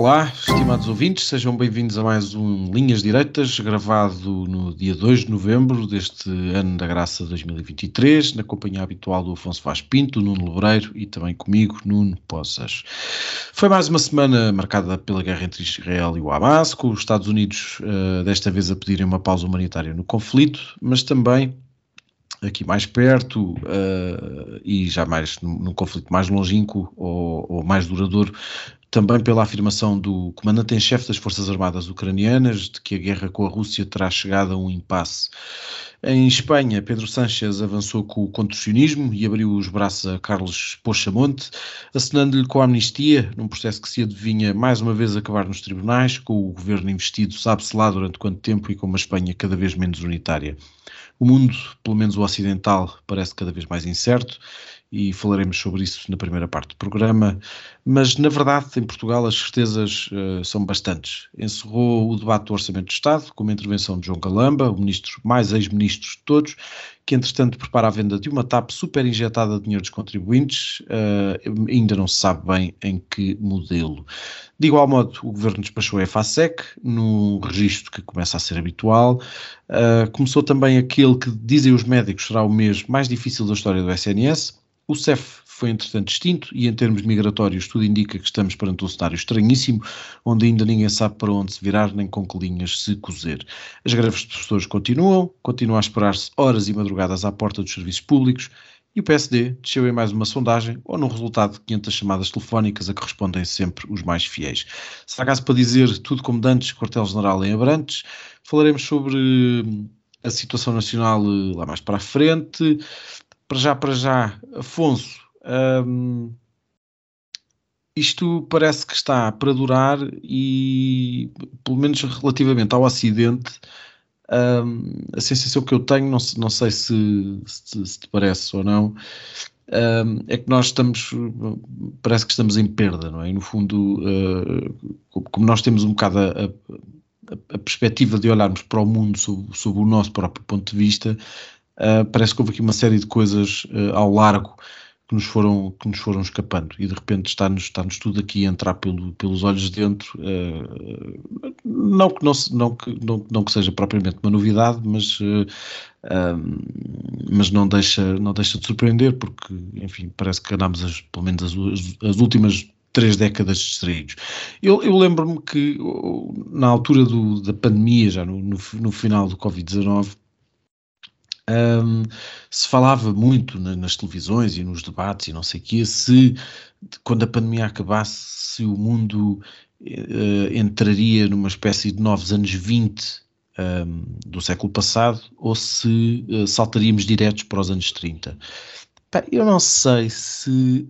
Olá, estimados ouvintes, sejam bem-vindos a mais um Linhas Direitas, gravado no dia 2 de novembro deste ano da graça 2023, na companhia habitual do Afonso Vaz Pinto, Nuno Lebreiro e também comigo, Nuno Poças. Foi mais uma semana marcada pela guerra entre Israel e o Hamas, com os Estados Unidos uh, desta vez a pedirem uma pausa humanitária no conflito, mas também aqui mais perto uh, e já mais num, num conflito mais longínquo ou, ou, mais duradouro, também pela afirmação do comandante em chefe das Forças Armadas Ucranianas de que a guerra com a Rússia terá chegado a um impasse. Em Espanha, Pedro Sánchez avançou com o contorcionismo e abriu os braços a Carlos Pochamonte, assinando-lhe com a amnistia, num processo que se adivinha mais uma vez acabar nos tribunais, com o governo investido sabe-se lá durante quanto tempo e com uma Espanha cada vez menos unitária. O mundo, pelo menos o ocidental, parece cada vez mais incerto e falaremos sobre isso na primeira parte do programa. Mas, na verdade, em Portugal as certezas uh, são bastantes. Encerrou o debate do Orçamento de Estado com uma intervenção de João Galamba, o ministro mais ex-ministro de todos, que entretanto prepara a venda de uma TAP super injetada de dinheiro dos contribuintes, uh, ainda não se sabe bem em que modelo. De igual modo, o governo despachou a EFASEC, num registro que começa a ser habitual. Uh, começou também aquele que, dizem os médicos, será o mês mais difícil da história do SNS, o CEF foi, entretanto, extinto e, em termos migratórios, tudo indica que estamos perante um cenário estranhíssimo, onde ainda ninguém sabe para onde se virar nem com que linhas se cozer. As greves de professores continuam, continuam a esperar-se horas e madrugadas à porta dos serviços públicos e o PSD desceu em mais uma sondagem ou no resultado de 500 chamadas telefónicas a que respondem sempre os mais fiéis. Será caso para dizer tudo como dantes, quartel-general em Abrantes, falaremos sobre a situação nacional eh, lá mais para a frente, para já, para já, Afonso, um, isto parece que está para durar e, pelo menos relativamente ao Ocidente, um, a sensação que eu tenho, não, não sei se, se, se, te parece ou não, um, é que nós estamos, parece que estamos em perda, não é? E no fundo, uh, como nós temos um bocado a, a, a, perspectiva de olharmos para o mundo sob, sob o nosso próprio ponto de vista, uh, parece que houve aqui uma série de coisas uh, ao largo que nos foram, que nos foram escapando e de repente está-nos está -nos tudo aqui a entrar pelo, pelos olhos de dentro. Uh, não, que não, não, que, não, não que seja propriamente uma novidade, mas, uh, mas não, deixa, não deixa de surpreender, porque, enfim, parece que andámos as, pelo menos as, as últimas três décadas distraídos. Eu, eu lembro-me que na altura do, da pandemia, já no, no, no final do Covid-19, um, se falava muito na, nas televisões e nos debates e não sei o quê, se quando a pandemia acabasse, se o mundo uh, entraria numa espécie de novos anos 20 um, do século passado ou se uh, saltaríamos diretos para os anos 30. eu não sei se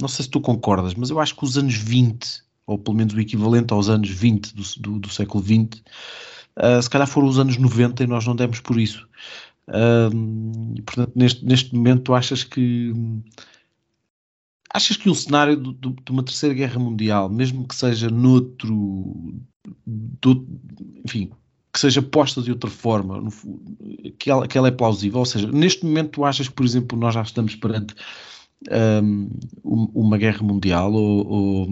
não sei se tu concordas, mas eu acho que os anos 20, ou pelo menos o equivalente aos anos 20 do, do, do século 20, Uh, se calhar foram os anos 90 e nós não demos por isso. Portanto, neste, neste momento, achas que achas que um cenário de, de, uma terceira guerra mundial, mesmo que seja noutro, do, enfim, que seja posta de outra forma, no, que, ela, que ela é plausível, ou seja, neste momento tu achas que, por exemplo, nós já estamos perante um, uma guerra mundial ou, ou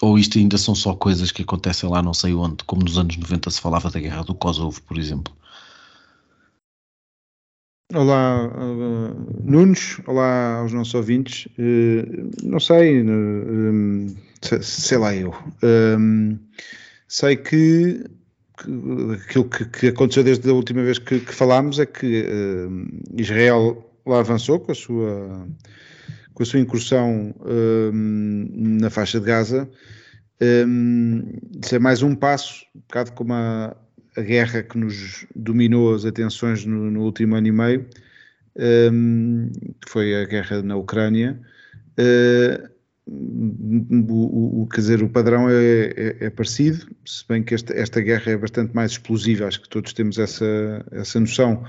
ou isto ainda são só coisas que acontecem lá não sei onde, como nos anos 90 se falava da guerra do Kosovo, por exemplo? Olá, uh, Nunes, olá aos nossos ouvintes. Uh, não sei, uh, sei lá eu. sei que, que aquilo que, que, aconteceu desde a última vez que, que falámos é que Israel lá avançou com a sua com a sua incursão um, na faixa de Gaza, um, isso é mais um passo, um bocado como a, a guerra que nos dominou as atenções no, no último ano e meio, um, que foi a guerra na Ucrânia, uh, o, o, quer dizer, o padrão é, é, é, parecido, se bem que esta, esta guerra é bastante mais explosiva, acho que todos temos essa, essa noção.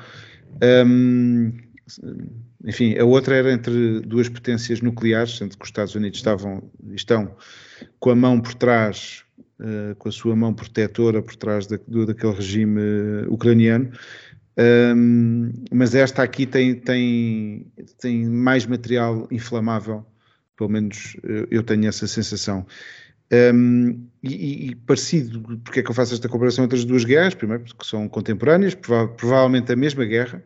Um, enfim, a outra era entre duas potências nucleares, sendo que os Estados Unidos estavam, estão com a mão por trás, uh, com a sua mão protetora por trás da, do, daquele regime ucraniano, um, mas esta aqui tem, tem, tem mais material inflamável, pelo menos eu tenho essa sensação. Um, e, e, parecido, porque é que eu faço esta comparação entre as duas guerras? Primeiro, porque são contemporâneas, prova provavelmente a mesma guerra,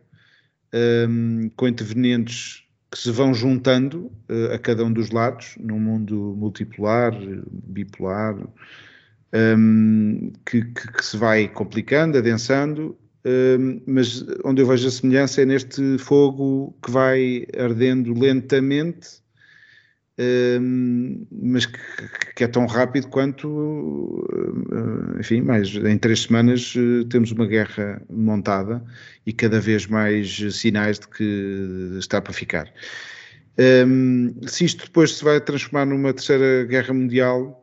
um, com intervenientes que se vão juntando uh, a cada um dos lados, num mundo multipolar, bipolar, um, que, que, que, se vai complicando, adensando, um, mas onde eu vejo a semelhança é neste fogo que vai ardendo lentamente mas que, que, é tão rápido quanto, ah, enfim, mais em três semanas ah, temos uma guerra montada e cada vez mais sinais de que está para ficar. se isto depois se vai transformar numa terceira guerra mundial,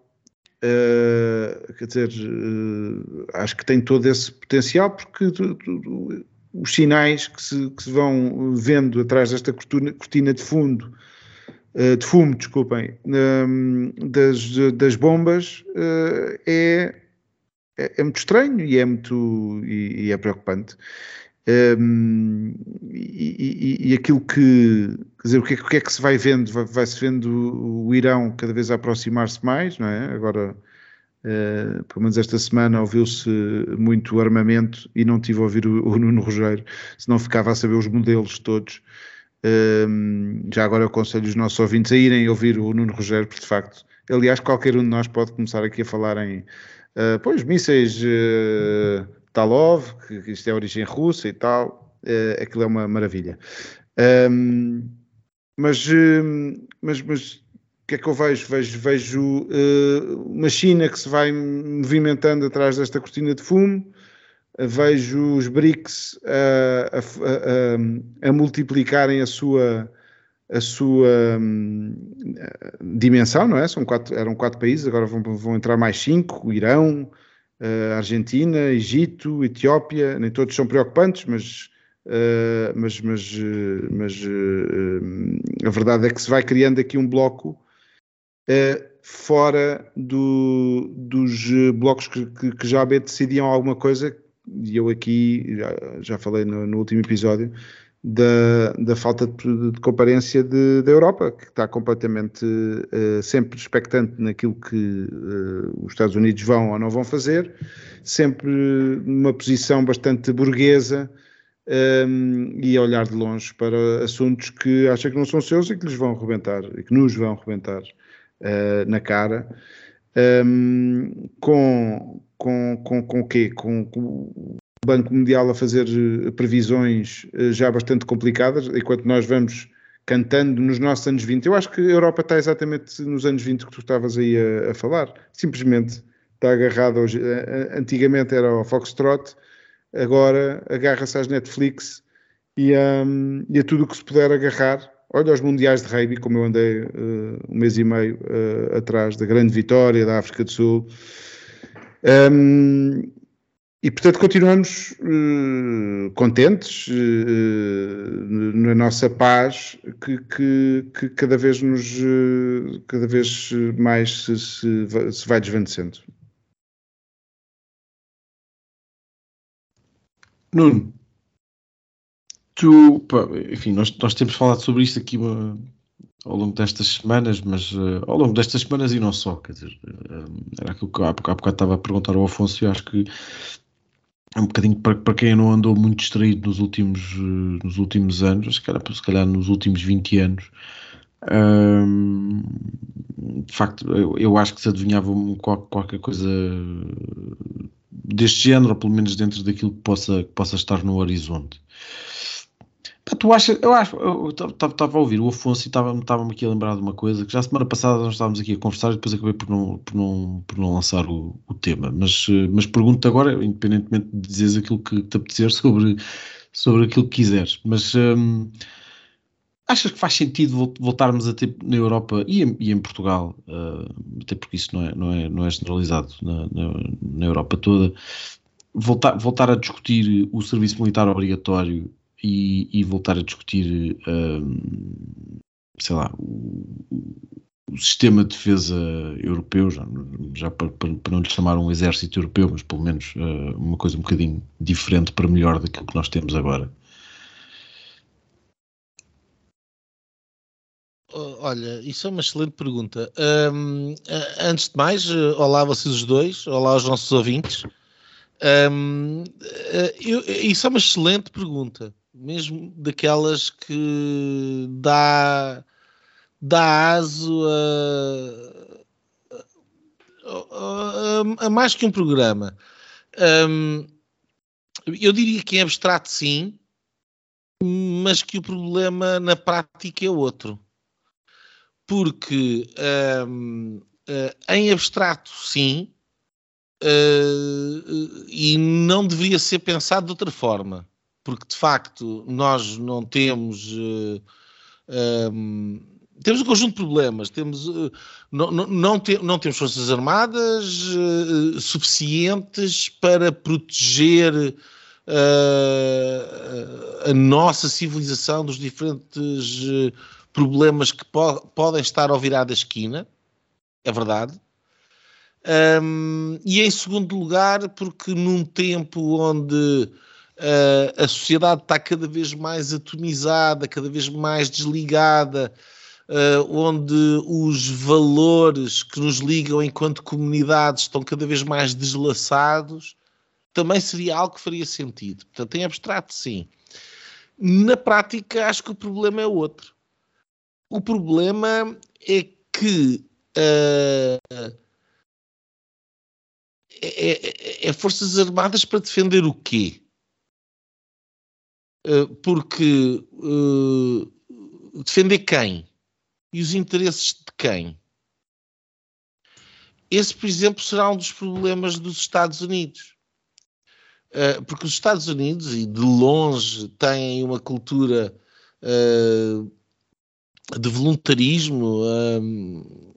Uh, quer dizer, uh, acho que tem todo esse potencial, porque tu, tu, os sinais que se, que se, vão vendo atrás desta cortina, cortina de fundo eh, de fumo, desculpem, das, das bombas eh, é, é, é, muito estranho e é muito e, e é preocupante. Um, e, e, e, aquilo que quer dizer, o que, é, o que é que se vai vendo? Vai-se vendo o Irão cada vez aproximar-se mais, não é? Agora, uh, pelo menos esta semana, ouviu-se muito armamento e não tive a ouvir o, o Nuno Rogério, senão ficava a saber os modelos todos. Um, já agora aconselho os nossos ouvintes a irem ouvir o Nuno Rogério, porque de facto, aliás, qualquer um de nós pode começar aqui a falar em uh, pois, mísseis uh, Talov, que, que isto é origem russa e tal, uh, aquilo é uma maravilha. Um, mas, mas, mas o que é que eu vejo? Vejo, vejo uh, uma China que se vai movimentando atrás desta cortina de fumo, vejo os BRICS a, a, a, a multiplicarem a sua, a sua um, dimensão, não é? São quatro, eram quatro países, agora vão, vão entrar mais cinco: Irão, a Argentina, Egito, Etiópia. Nem todos são preocupantes, mas, uh, mas, mas, mas uh, a verdade é que se vai criando aqui um bloco. Uh, fora do, dos blocos que, que, que já decidiam alguma coisa e eu aqui já, já falei no, no, último episódio da, da falta de, de comparência de, da Europa, que está completamente uh, sempre expectante naquilo que uh, os Estados Unidos vão ou não vão fazer, sempre numa posição bastante burguesa um, ehm, e a olhar de longe para assuntos que acha que não são seus e que lhes vão arrebentar, e que nos vão arrebentar uh, na cara. Um, ehm, com, com, com, com o quê? Com, com, o Banco Mundial a fazer eh, previsões eh, já bastante complicadas, enquanto nós vamos cantando nos nossos anos 20. Eu acho que a Europa está exatamente nos anos 20 que tu estavas aí a, a falar. Simplesmente está agarrada hoje. Eh, antigamente era o Foxtrot, agora agarra-se às Netflix e, um, e a tudo o que se puder agarrar. Olha aos Mundiais de Rugby, como eu andei uh, um mês e meio uh, atrás da grande vitória da África do Sul. Um, e portanto continuamos uh, contentes uh, na nossa paz que, que, que, cada vez nos uh, cada vez mais se, se, se vai desvanecendo. Nuno, tu, pá, enfim, nós, nós temos falado sobre isto aqui uma, ao longo destas semanas, mas uh, ao longo destas semanas e não só, quer dizer, uh, era aquilo que há, há bocado estava a perguntar ao Afonso e acho que é um bocadinho para, para quem não andou muito distraído nos últimos, uh, nos últimos anos, se calhar, se calhar nos últimos 20 anos, de facto, eu, eu, acho que se adivinhava qualquer coisa deste género, ou pelo menos dentro daquilo que possa, que possa estar no horizonte. Pá, tu achas, eu acho, eu estava a ouvir o Afonso e estava-me aqui a lembrar de uma coisa que já semana passada nós estávamos aqui a conversar e depois acabei por não, por não, por não lançar o, o tema. Mas, mas pergunto agora, independentemente de dizeres aquilo que te apetecer sobre, sobre aquilo que quiseres. Mas hum, Achas que faz sentido voltarmos a ter na Europa e em, e em Portugal, uh, até porque isso não é, não é, não é generalizado na, na, na Europa toda, voltar, voltar a discutir o serviço militar obrigatório e, e voltar a discutir, uh, sei lá, o, o, sistema de defesa europeu, já, já para, para, para, não lhe chamar um exército europeu, mas pelo menos uh, uma coisa um bocadinho diferente para melhor daquilo que nós temos agora. Olha, isso é uma excelente pergunta. Um, antes de mais, eh, olá vocês os dois, olá aos nossos ouvintes. Um, eh, eu, isso é uma excelente pergunta, mesmo daquelas que dá, dá aso a, a, a, a mais que um programa. Um, eu diria que em abstrato sim, mas que o problema na prática é outro porque um, eh, em abstrato, sim, uh, e não deveria ser pensado de outra forma, porque de facto nós não temos. Uh, um, temos um conjunto de problemas. Temos, não, não, não, não temos forças armadas suficientes para proteger a nossa civilização dos diferentes problemas que po podem estar ao virar da esquina, é verdade. Um, e em segundo lugar, porque num tempo onde uh, a sociedade está cada vez mais atomizada, cada vez mais desligada, uh, onde os valores que nos ligam enquanto comunidades estão cada vez mais deslaçados, também seria algo que faria sentido. Portanto, em abstrato, sim. Na prática, acho que o problema é outro. O problema é que uh, é, é, é, Forças Armadas para defender o quê? Uh, porque uh, defender quem? E os interesses de quem? Esse, por exemplo, será um dos problemas dos Estados Unidos. Uh, porque os Estados Unidos, e de longe, têm uma cultura uh, de voluntarismo. Um,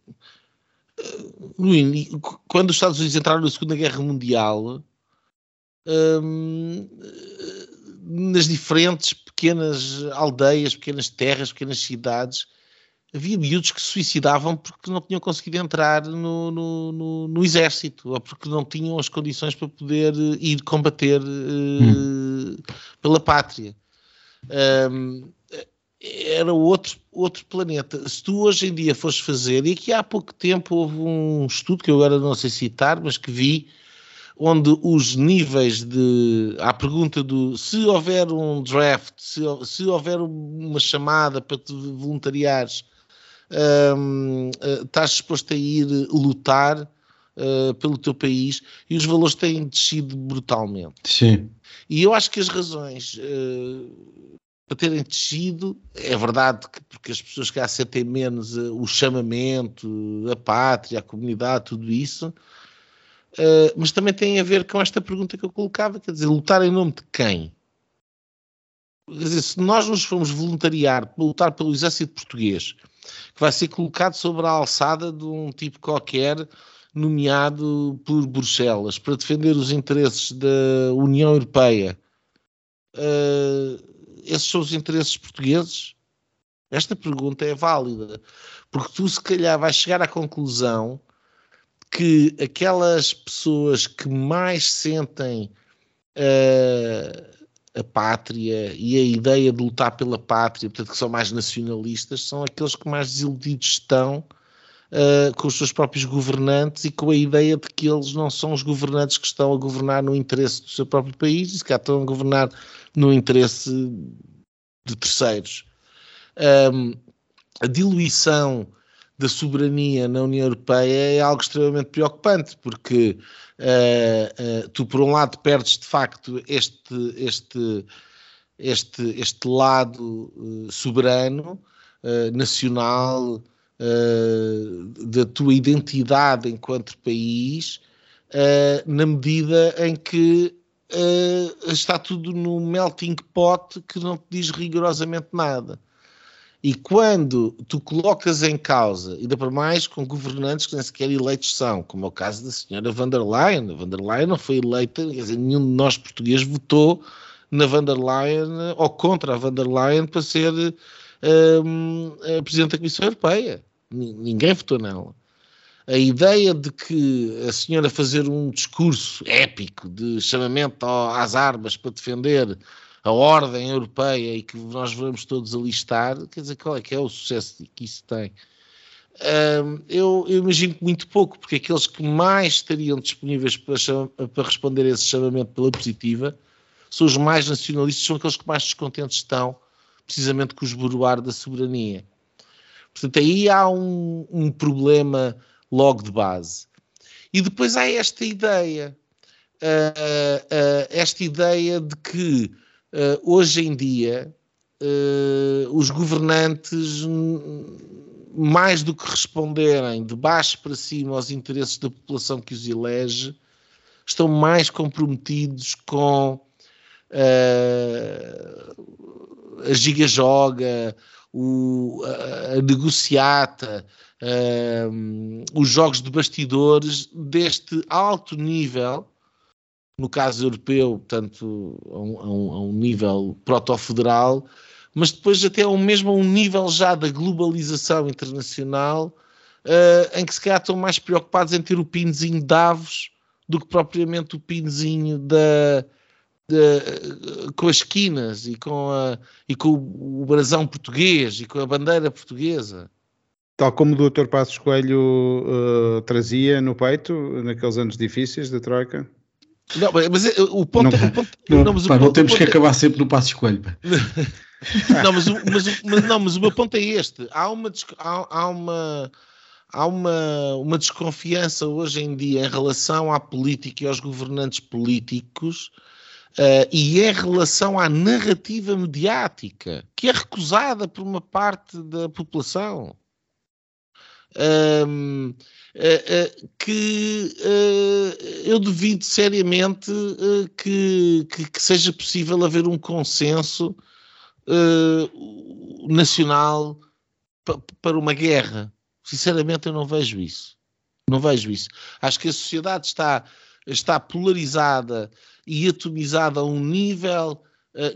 quando os Estados Unidos entraram na Segunda Guerra Mundial, um, nas diferentes pequenas aldeias, pequenas terras, pequenas cidades, havia miúdos que se suicidavam porque não tinham conseguido entrar no, no, no, no exército ou porque não tinham as condições para poder ir combater uh, hum. pela pátria. Um, era outro, outro planeta. Se tu hoje em dia fores fazer, e aqui há pouco tempo houve um estudo que eu agora não sei citar, mas que vi, onde os níveis de. à pergunta do se houver um draft, se, se houver uma chamada para te voluntariares, um, eh, estás disposto a ir lutar uh, pelo teu país e os valores têm descido brutalmente. Sim. E eu acho que as razões. Uh, para terem descido, é verdade que porque as pessoas que sentem menos uh, o chamamento, a pátria, a comunidade, tudo isso, uh, mas também tem a ver com esta pergunta que eu colocava, quer dizer, lutar em nome de quem? Quer dizer, se nós nos formos voluntariar para lutar pelo exército português, que vai ser colocado sobre a alçada de um tipo qualquer, nomeado por Bruxelas, para defender os interesses da União Europeia, uh, esses são os interesses portugueses? Esta pergunta é válida, porque tu, se calhar, vais chegar à conclusão que aquelas pessoas que mais sentem uh, a pátria e a ideia de lutar pela pátria, portanto, que são mais nacionalistas, são aqueles que mais desiludidos estão uh, com os seus próprios governantes e com a ideia de que eles não são os governantes que estão a governar no interesse do seu próprio país e cá estão a governar no interesse de terceiros. Um, a diluição da soberania na União Europeia é algo extremamente preocupante, porque uh, uh, tu, por um lado, perdes de facto este, este, este, este lado uh, soberano, nacional, da tua identidade enquanto país, na medida em que está tudo no melting pot que não te diz rigorosamente nada. E quando tu colocas em causa, ainda para mais com governantes que nem sequer eleitos são, como é o caso da senhora van der Leyen, a van der Leyen não foi eleita, quer dizer, nenhum de nós portugueses votou na van der Leyen ou contra a van der Leyen para ser um, Presidente da Comissão Europeia. Ninguém votou nela. A ideia de que a senhora fazer um discurso épico de chamamento às armas para defender a ordem europeia e que nós vamos todos alistar, quer dizer, qual é que é o sucesso que isso tem? Um, eu, eu, imagino que muito pouco, porque aqueles que mais estariam disponíveis para, para responder a esse chamamento pela positiva são os mais nacionalistas, são aqueles que mais descontentes estão, precisamente com o esboroar da soberania. Portanto, aí há um, um problema logo de base. E depois há esta ideia, uh, uh, esta ideia de que uh, hoje em dia uh, os governantes, mais do que responderem de baixo para cima aos interesses da população que os elege, estão mais comprometidos com uh, a giga-joga, a, a negociata, os jogos de bastidores deste alto nível no caso europeu, portanto, a um, a um nível proto-federal, mas depois até ao mesmo a um nível já da globalização internacional, uh, em que se calhar estão mais preocupados em ter o pinzinho de Davos do que propriamente o pinzinho da, com as esquinas e com, a, e com o brasão português e com a bandeira portuguesa. Tal como o Dr. Passos Coelho uh, trazia no peito, naqueles anos difíceis da Troika? Não, mas eh, o ponto, não, o ponto, não, não, mas pá, o, não temos que acabar sempre no passo escolho. não, mas, mas, mas, não, mas o meu ponto é este. Há uma, há, há uma, há uma, uma desconfiança hoje em dia em relação à política e aos governantes políticos uh, e em relação à narrativa mediática, que é recusada por uma parte da população. Um, uh, uh, que uh, eu duvido seriamente que, que, que, seja possível haver um consenso nacional para uma guerra. Sinceramente, eu não vejo isso. Não vejo isso. Acho que a sociedade está, está polarizada e atomizada a um nível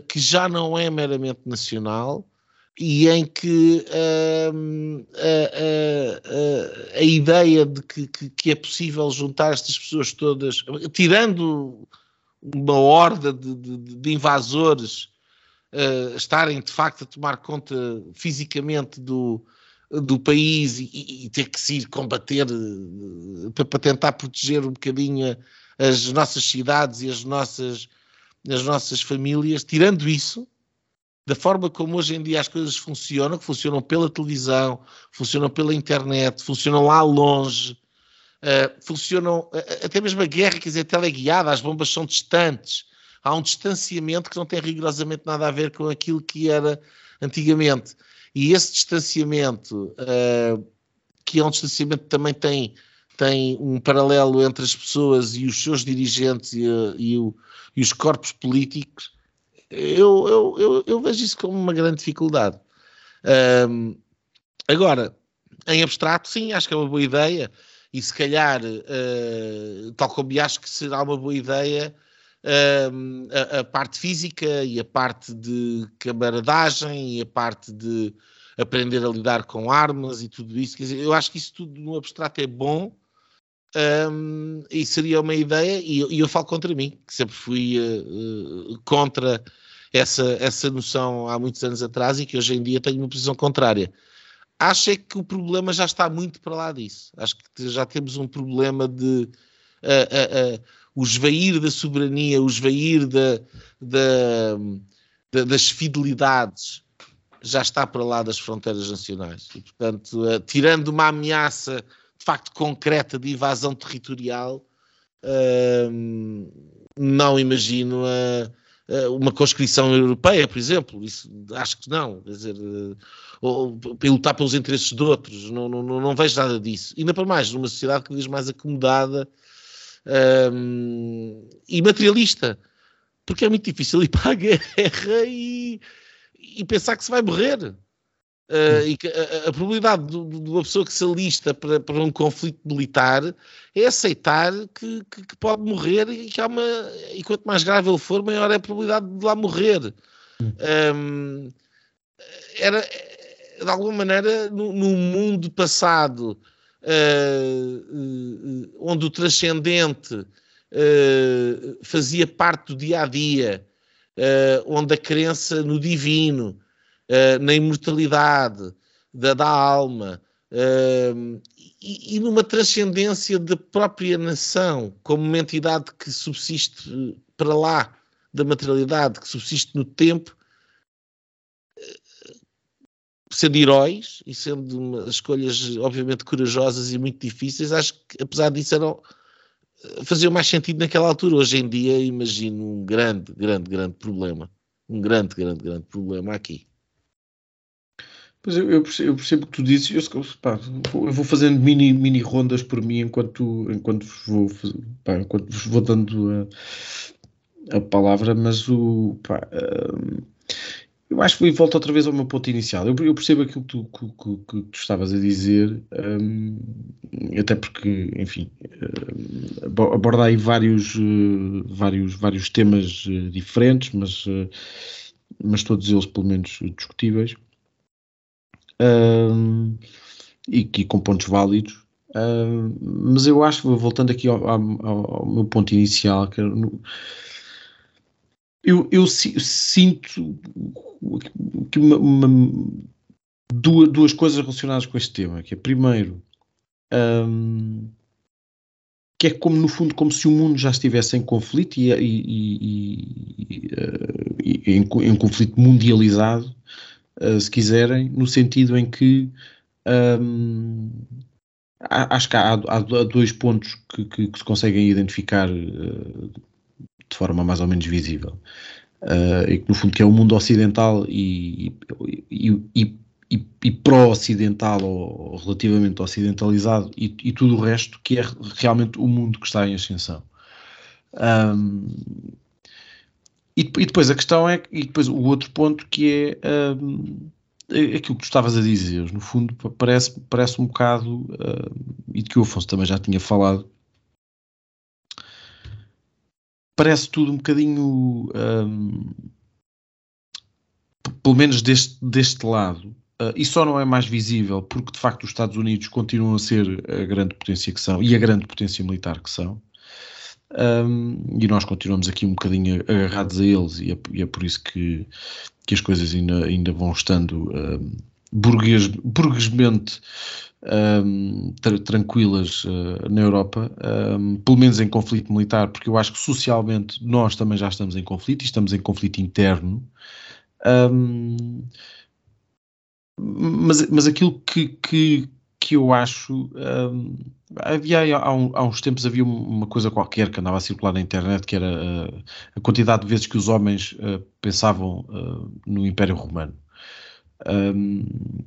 que já não é meramente nacional e em que uh, a, a, a, ideia de que, que, que, é possível juntar estas pessoas todas, tirando uma horda de, de, de invasores uh, estarem de facto a tomar conta fisicamente do, do país e, e, ter que se ir combater uh, para, tentar proteger um bocadinho as nossas cidades e as nossas, as nossas famílias, tirando isso da forma como hoje em dia as coisas funcionam, que funcionam pela televisão, funcionam pela internet, funcionam lá longe, uh, funcionam, uh, até mesmo a guerra, quer dizer, teleguiada, as bombas são distantes, há um distanciamento que não tem rigorosamente nada a ver com aquilo que era antigamente. E esse distanciamento, uh, que é um distanciamento que também tem, tem um paralelo entre as pessoas e os seus dirigentes e, e, o, e os corpos políticos, eu, eu, eu, eu, vejo isso como uma grande dificuldade. Um, agora, em abstrato, sim, acho que é uma boa ideia, e se calhar, uh, tal como acho que será uma boa ideia, a, a, parte física e a parte de camaradagem e a parte de aprender a lidar com armas e tudo isso. Quer dizer, eu acho que isso tudo no abstrato é bom. Um, e seria uma ideia, e, e, eu falo contra mim, que sempre fui uh, contra essa, essa noção há muitos anos atrás e que hoje em dia tenho uma posição contrária. Acho é que o problema já está muito para lá disso. Acho que já temos um problema de uh, uh, uh, o esvair da soberania, o esvair da, da, da, das fidelidades já está para lá das fronteiras nacionais. E, portanto, uh, tirando uma ameaça de facto concreta de invasão territorial, uh, não imagino a eh, uma conscrição europeia, por exemplo, isso acho que não, quer dizer, eh, ou, lutar pelos interesses de outros, não, não, não vejo nada disso. Ainda para mais, numa sociedade cada vez mais acomodada um, e materialista, porque é muito difícil ir para a guerra e, e pensar que se vai morrer. Uh, e que a, a probabilidade de, de, uma pessoa que se alista para, para um conflito militar é aceitar que, que, que, pode morrer e que há uma. E quanto mais grave ele for, maior é a probabilidade de lá morrer. Um, era, de alguma maneira, no, no mundo passado, uh, uh, onde o transcendente fazia parte do dia a dia, onde a crença no divino uh, na imortalidade da, da alma uh, e, e, numa transcendência da própria nação como uma entidade que subsiste para lá da materialidade, que subsiste no tempo, uh, sendo heróis e sendo uma, escolhas obviamente corajosas e muito difíceis, acho que apesar disso eram fazia mais sentido naquela altura. Hoje em dia imagino um grande, grande, grande problema. Um grande, grande, grande problema aqui. Pois eu, eu, percebo, eu percebo o que tu dizes, eu, pá, eu, vou fazendo mini, mini rondas por mim enquanto, enquanto, vou, pá, enquanto vos vou dando a, a palavra, mas o, pá, um, eu acho que volto outra vez ao meu ponto inicial. Eu, percebo aquilo que tu, que, que, que tu estavas a dizer, um, até porque, enfim, um, aborda aí vários, uh, vários, vários temas uh, diferentes, mas, uh, mas todos eles pelo menos discutíveis um, e, que com pontos válidos. Mas eu acho, voltando aqui ao, ao, ao meu ponto inicial, que eu, eu, sinto que uma, uma, duas, duas coisas relacionadas com este tema, que é primeiro um, que é como no fundo como se o mundo já estivesse em conflito e, e, e, e em, em, conflito mundializado uh, se quiserem, no sentido em que um, acho que há, há, dois pontos que, que, que, se conseguem identificar uh, de forma mais ou menos visível. Uh, e que no fundo que é o mundo ocidental e, e, e, e pró-ocidental ou relativamente ocidentalizado e, tudo o resto que é realmente o mundo que está em ascensão. Um, e, e, depois a questão é, e depois o outro ponto que é um, é aquilo que tu estavas a dizer, no fundo parece, parece um bocado, uh, e de que o Afonso também já tinha falado, parece tudo um bocadinho, um, pelo menos deste, deste lado, uh, e só não é mais visível porque de facto os Estados Unidos continuam a ser a grande potência que são e a grande potência militar que são. Um, e nós continuamos aqui um bocadinho agarrados a eles, e é, e é por isso que, que, as coisas ainda, ainda vão estando um, burgues, burguesmente um, tra tranquilas uh, na Europa, pelo menos em conflito militar, porque eu acho que socialmente nós também já estamos em conflito e estamos em conflito interno. mas, mas aquilo que, que, que eu acho Havia há, há, uns tempos havia uma coisa qualquer que andava a circular na internet que era uh, a quantidade de vezes que os homens uh, pensavam uh, no Império Romano. Um,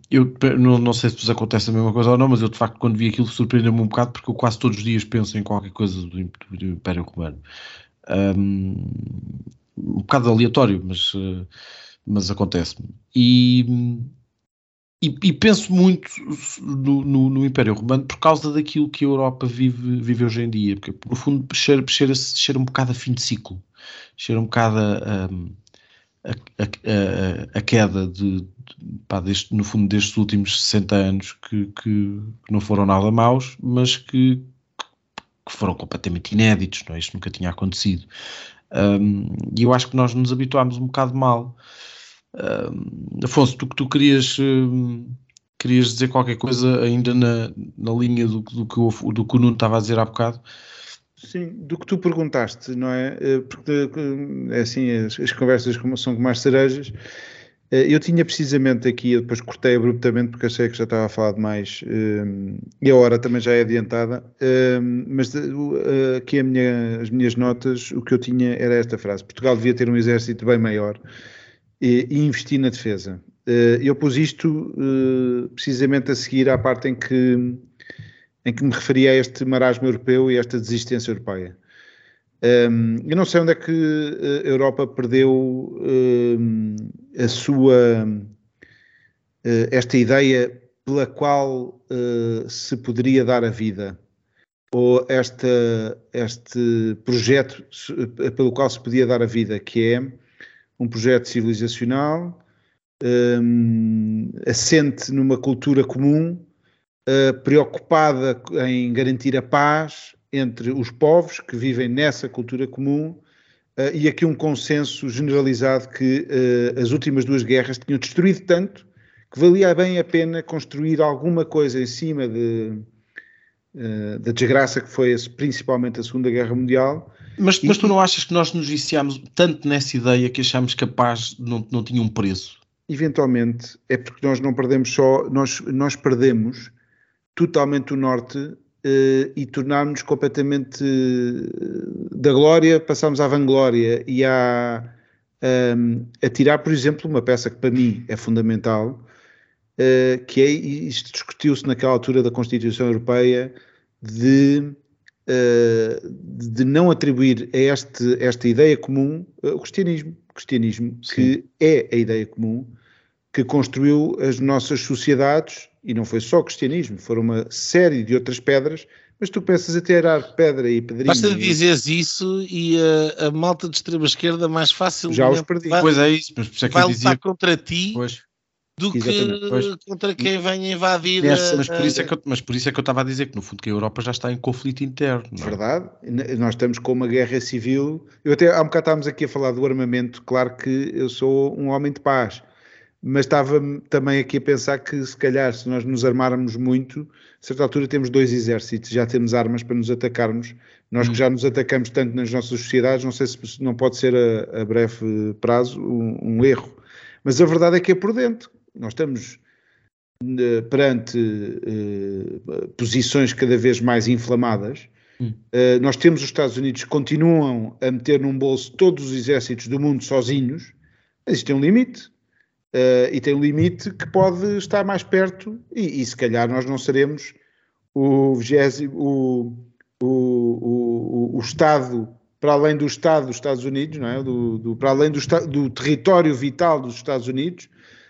eu não, não, sei se vos acontece a mesma coisa ou não, mas eu de facto quando vi aquilo surpreendeu-me um bocado porque eu quase todos os dias penso em qualquer coisa do, do Império Romano. Um, um bocado aleatório, mas, mas acontece-me. E e, e, penso muito no, no, no, Império Romano por causa daquilo que a Europa vive, vive hoje em dia, porque no fundo cheira, cheira, cheira um bocado a fim de ciclo, cheira um bocado a, a, a, a queda de, de pá, deste, no fundo destes últimos 60 anos que, que, não foram nada maus, mas que, que foram completamente inéditos, não é? isto nunca tinha acontecido. Um, e eu acho que nós nos habituámos um bocado mal Afonso, tu, tu querias, querias dizer qualquer coisa ainda na, na linha do, do, que o, do que o Nuno estava a dizer há bocado? Sim, do que tu perguntaste, não é? Eh, porque é assim, as, as conversas são como as cerejas. Eh, eu tinha precisamente aqui, eu depois cortei abruptamente porque achei que já estava a falar demais um, e a hora também já é adiantada, um, mas uh, aqui minha, as minhas notas, o que eu tinha era esta frase: Portugal devia ter um exército bem maior e, investir na defesa. Eh, eu pus isto eh, precisamente a seguir à parte em que, em que me referia a este marasmo europeu e a esta desistência europeia. Ehm, eu não sei onde é que eh, a Europa perdeu ehm, a sua esta ideia pela qual se poderia dar a vida, ou esta, este projeto pelo qual se podia dar a vida, que é um projeto civilizacional, um, assente numa cultura comum, uh, preocupada em garantir a paz entre os povos que vivem nessa cultura comum, uh, e aqui um consenso generalizado que uh, as últimas duas guerras tinham destruído tanto que valia bem a pena construir alguma coisa em cima de, da desgraça que foi principalmente a Segunda Guerra Mundial. Mas, e, mas tu não achas que nós nos viciámos tanto nessa ideia que achámos que a paz não, não tinha um preço? eventualmente é porque nós não perdemos só, nós, nós perdemos totalmente o norte uh, e tornámos-nos completamente uh, da glória, passámos à vanglória e a, um, a tirar, por exemplo, uma peça que para mim é fundamental, uh, que é, isto discutiu-se naquela altura da Constituição Europeia, de, de não atribuir a este, esta ideia comum o cristianismo cristianismo, Sim. que é a ideia comum, que construiu as nossas sociedades, e não foi só o cristianismo, foram uma série de outras pedras, mas tu pensas a tirar pedra e pedrinho... Basta dizeres isso e a, a malta de extrema-esquerda mais fácil... Já os perdi. Vai, pois é isso, mas por isso é que vai eu dizia... contra ti... Pois do que contra quem vem invadir. Essa, mas, por isso é que eu, mas por isso é que eu estava a dizer que no fundo que a Europa já está em conflito interno. Não é? Verdade, nós estamos com uma guerra civil. Eu até há um bocado estávamos aqui a falar do armamento, claro que eu sou um homem de paz, mas estava também aqui a pensar que se calhar se nós nos armarmos muito, a certa altura temos dois exércitos, já temos armas para nos atacarmos. Nós que hum. já nos atacamos tanto nas nossas sociedades, não sei se não pode ser a, a breve prazo um, um erro. Mas a verdade é que é prudente nós estamos uh, perante uh, posições cada vez mais inflamadas. Hum. Uh, nós temos os Estados Unidos que continuam a meter num bolso todos os exércitos do mundo sozinhos, mas isto tem um limite. e tem um limite que pode estar mais perto, e, e se calhar nós não seremos o, o, o, o, o Estado para além do Estado dos Estados Unidos, não é? do, do para além do, do, território vital dos Estados Unidos,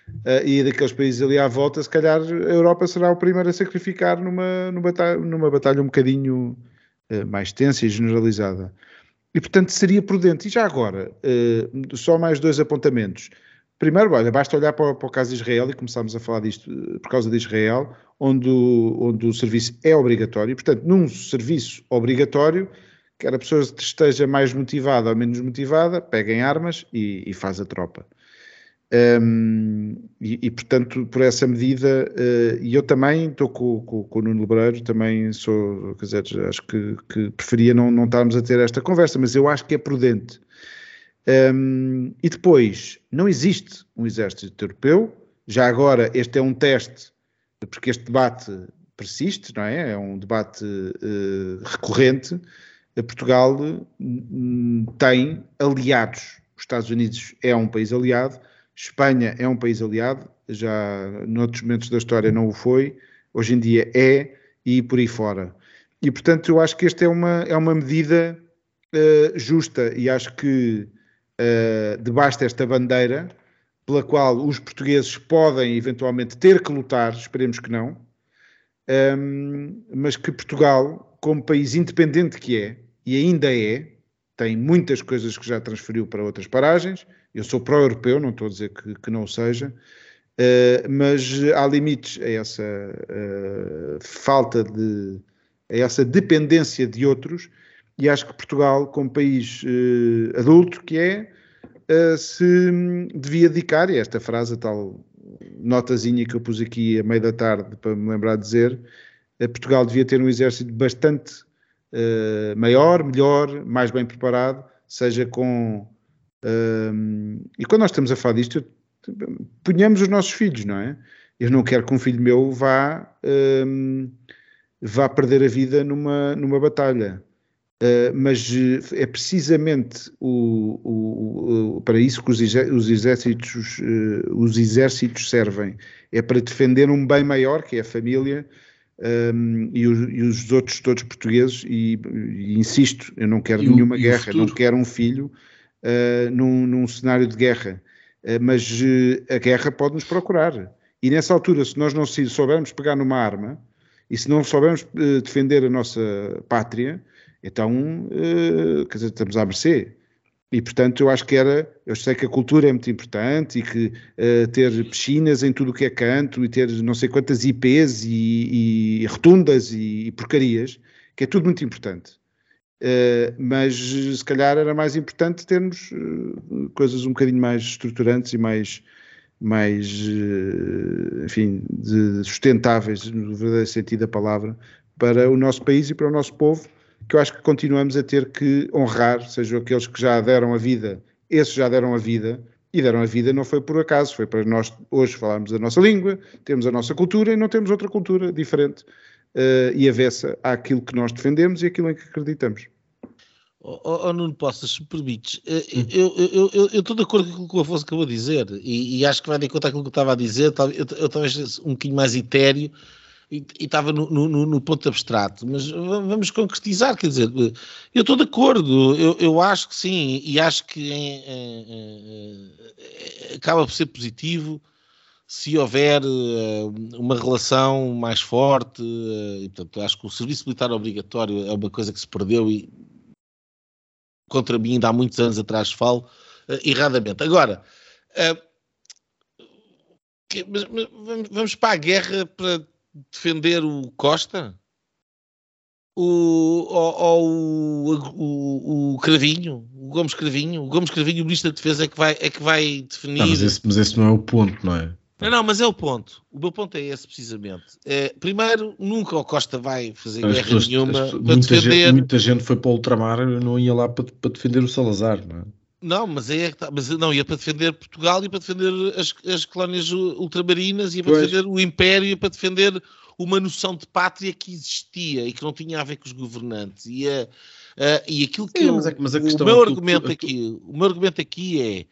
uh, e daqueles países ali à volta, se calhar a Europa será o primeiro a sacrificar numa, numa, batalha, numa batalha um bocadinho uh, mais tensa e generalizada. E portanto seria prudente. E já agora, uh, só mais dois apontamentos. Primeiro, olha, basta olhar para, para, o caso de Israel e começámos a falar disto por causa de Israel, onde o, onde o serviço é obrigatório. Portanto, num serviço obrigatório, quer a pessoa esteja mais motivada ou menos motivada, peguem armas e, e faz a tropa. Um, e, e, portanto, por essa medida, uh, e eu também estou com, com, com, o Nuno Lebreiro, também sou, quer dizer, acho que, que preferia não, não estarmos a ter esta conversa, mas eu acho que é prudente. Um, e depois, não existe um exército europeu, já agora este é um teste, porque este debate persiste, não é? É um debate uh, recorrente. Portugal uh, tem aliados. Os Estados Unidos é um país aliado, Espanha é um país aliado, já noutros momentos da história não o foi, hoje em dia é, e por aí fora. E portanto eu acho que esta é uma, é uma medida uh, justa e acho que uh, debaixo desta bandeira, pela qual os portugueses podem eventualmente ter que lutar, esperemos que não, um, ehm, mas que Portugal, como país independente que é, e ainda é, tem muitas coisas que já transferiu para outras paragens, eu sou pró-europeu, não estou a dizer que, que não o seja, uh, mas há limites a essa uh, falta de. a essa dependência de outros, e acho que Portugal, como país uh, adulto que é, se devia dedicar, e esta frase, a tal notazinha que eu pus aqui a meio da tarde para me lembrar de dizer, Portugal devia ter um exército bastante maior, melhor, mais bem preparado, seja com um, e quando nós estamos a falar disto, ponhamos os nossos filhos, não é? Eu não quero que um filho meu vá, um, vá perder a vida numa, numa batalha. Uh, mas é precisamente o, o, o, para isso que os, os exércitos, uh, os exércitos servem. É para defender um bem maior, que é a família, um, e, os, e, os, outros todos portugueses, e, e insisto, eu não quero e nenhuma guerra, não quero um filho uh, num, num, cenário de guerra. Uh, mas uh, a guerra pode nos procurar. E nessa altura, se nós não soubermos pegar numa arma e se não soubermos defender a nossa pátria, então, quer dizer, estamos à mercê. E, portanto, eu acho que era. Eu sei que a cultura é muito importante e que uh, ter piscinas em tudo o que é canto e ter não sei quantas IPs e, e rotundas e, e, porcarias, que é tudo muito importante. Uh, mas se calhar era mais importante termos uh, coisas um bocadinho mais estruturantes e mais, mais enfim, sustentáveis, no verdadeiro sentido da palavra, para o nosso país e para o nosso povo que eu acho que continuamos a ter que honrar, sejam aqueles que já deram a vida, esses já deram a vida, e deram a vida não foi por acaso, foi para nós hoje falarmos a nossa língua, temos a nossa cultura e não temos outra cultura diferente uh, e avessa àquilo que nós defendemos e aquilo em que acreditamos. Oh, oh, Nuno Poças, se me permites, eh, eu, eu, eu, eu, estou de acordo com aquilo que o Afonso acabou de dizer e, e, acho que vai de conta aquilo que eu estava a dizer, eu, eu talvez um bocadinho mais etéreo, e, estava no, no, no, ponto abstrato, mas vamos concretizar, quer dizer, eu estou de acordo, eu, eu acho que sim, e acho que é, é, acaba por ser positivo se houver uh, uma relação mais forte, uh, e, portanto, acho que o serviço militar obrigatório é uma coisa que se perdeu e contra mim ainda há muitos anos atrás falo uh, erradamente. Agora, que, mas, mas, vamos para a guerra para defender o Costa? O, ou, o, o, o, Cravinho, o Gomes Cravinho, o Gomes Cravinho, o Ministro da Defesa é que vai, é que vai definir. Não, mas, esse, mas esse não é o ponto, não é? Não, não, mas é o ponto. O meu ponto é esse, precisamente. É, primeiro, nunca o Costa vai fazer as guerra pessoas, nenhuma para muita defender. Gente, muita gente foi para o ultramar, não ia lá para, para defender o Salazar, não é? Não, mas é tá, mas não ia para defender Portugal e para defender as, as colónias ultramarinas, ia para pois. defender o Império, ia para defender uma noção de pátria que existia e que não tinha a ver com os governantes. E, uh, uh, e aquilo que Sim, eu, mas é, mas o meu é argumento tu, aqui, tu... o meu argumento aqui é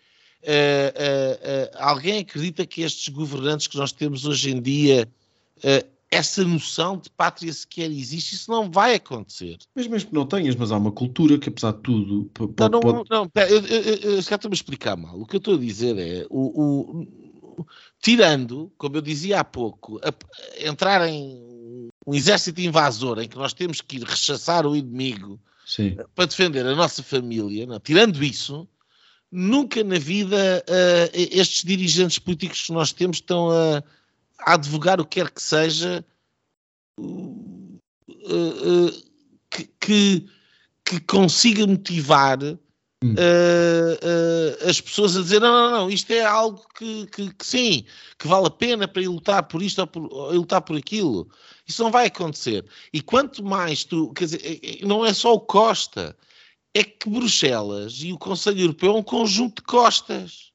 uh, alguém acredita que estes governantes que nós temos hoje em dia essa noção de pátria sequer existe, isso não vai acontecer. Mas mesmo que não tenhas, mas há uma cultura que, apesar de tudo. Pode, não, não, pode... não, pera, eu, eu, eu, eu estou-me a explicar mal. O que eu estou a dizer é o, o, tirando, como eu dizia há pouco, a, entrar em um exército invasor em que nós temos que ir rechaçar o inimigo Sim. para defender a nossa família, não? tirando isso, nunca na vida uh, estes dirigentes políticos que nós temos estão a, a advogar o que quer que seja uh, uh, que, que, que consiga motivar uh, uh, as pessoas a dizer não, não, não, isto é algo que, que, que, sim, que vale a pena para ir lutar por isto ou, por, ou lutar por aquilo. Isso não vai acontecer. E quanto mais tu, quer dizer, é, é, não é só o Costa, é que Bruxelas e o Conselho Europeu é um conjunto de costas.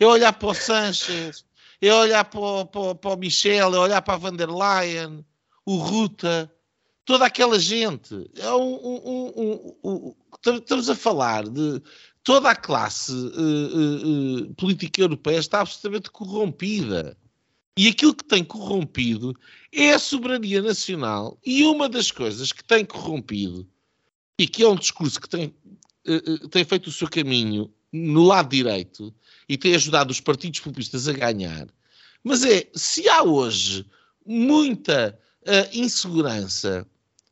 É olhar para o Sanchez, é olhar para o, para, para o Michel, é olhar para a van der Leyen, o Ruta, toda aquela gente. É um, um, um, estamos a falar de toda a classe uh, uh, política europeia está absolutamente corrompida. E aquilo que tem corrompido é a soberania nacional. E uma das coisas que tem corrompido, e que é um discurso que tem, uh, tem feito o seu caminho no lado direito e tem ajudado os partidos populistas a ganhar, mas é se há hoje muita insegurança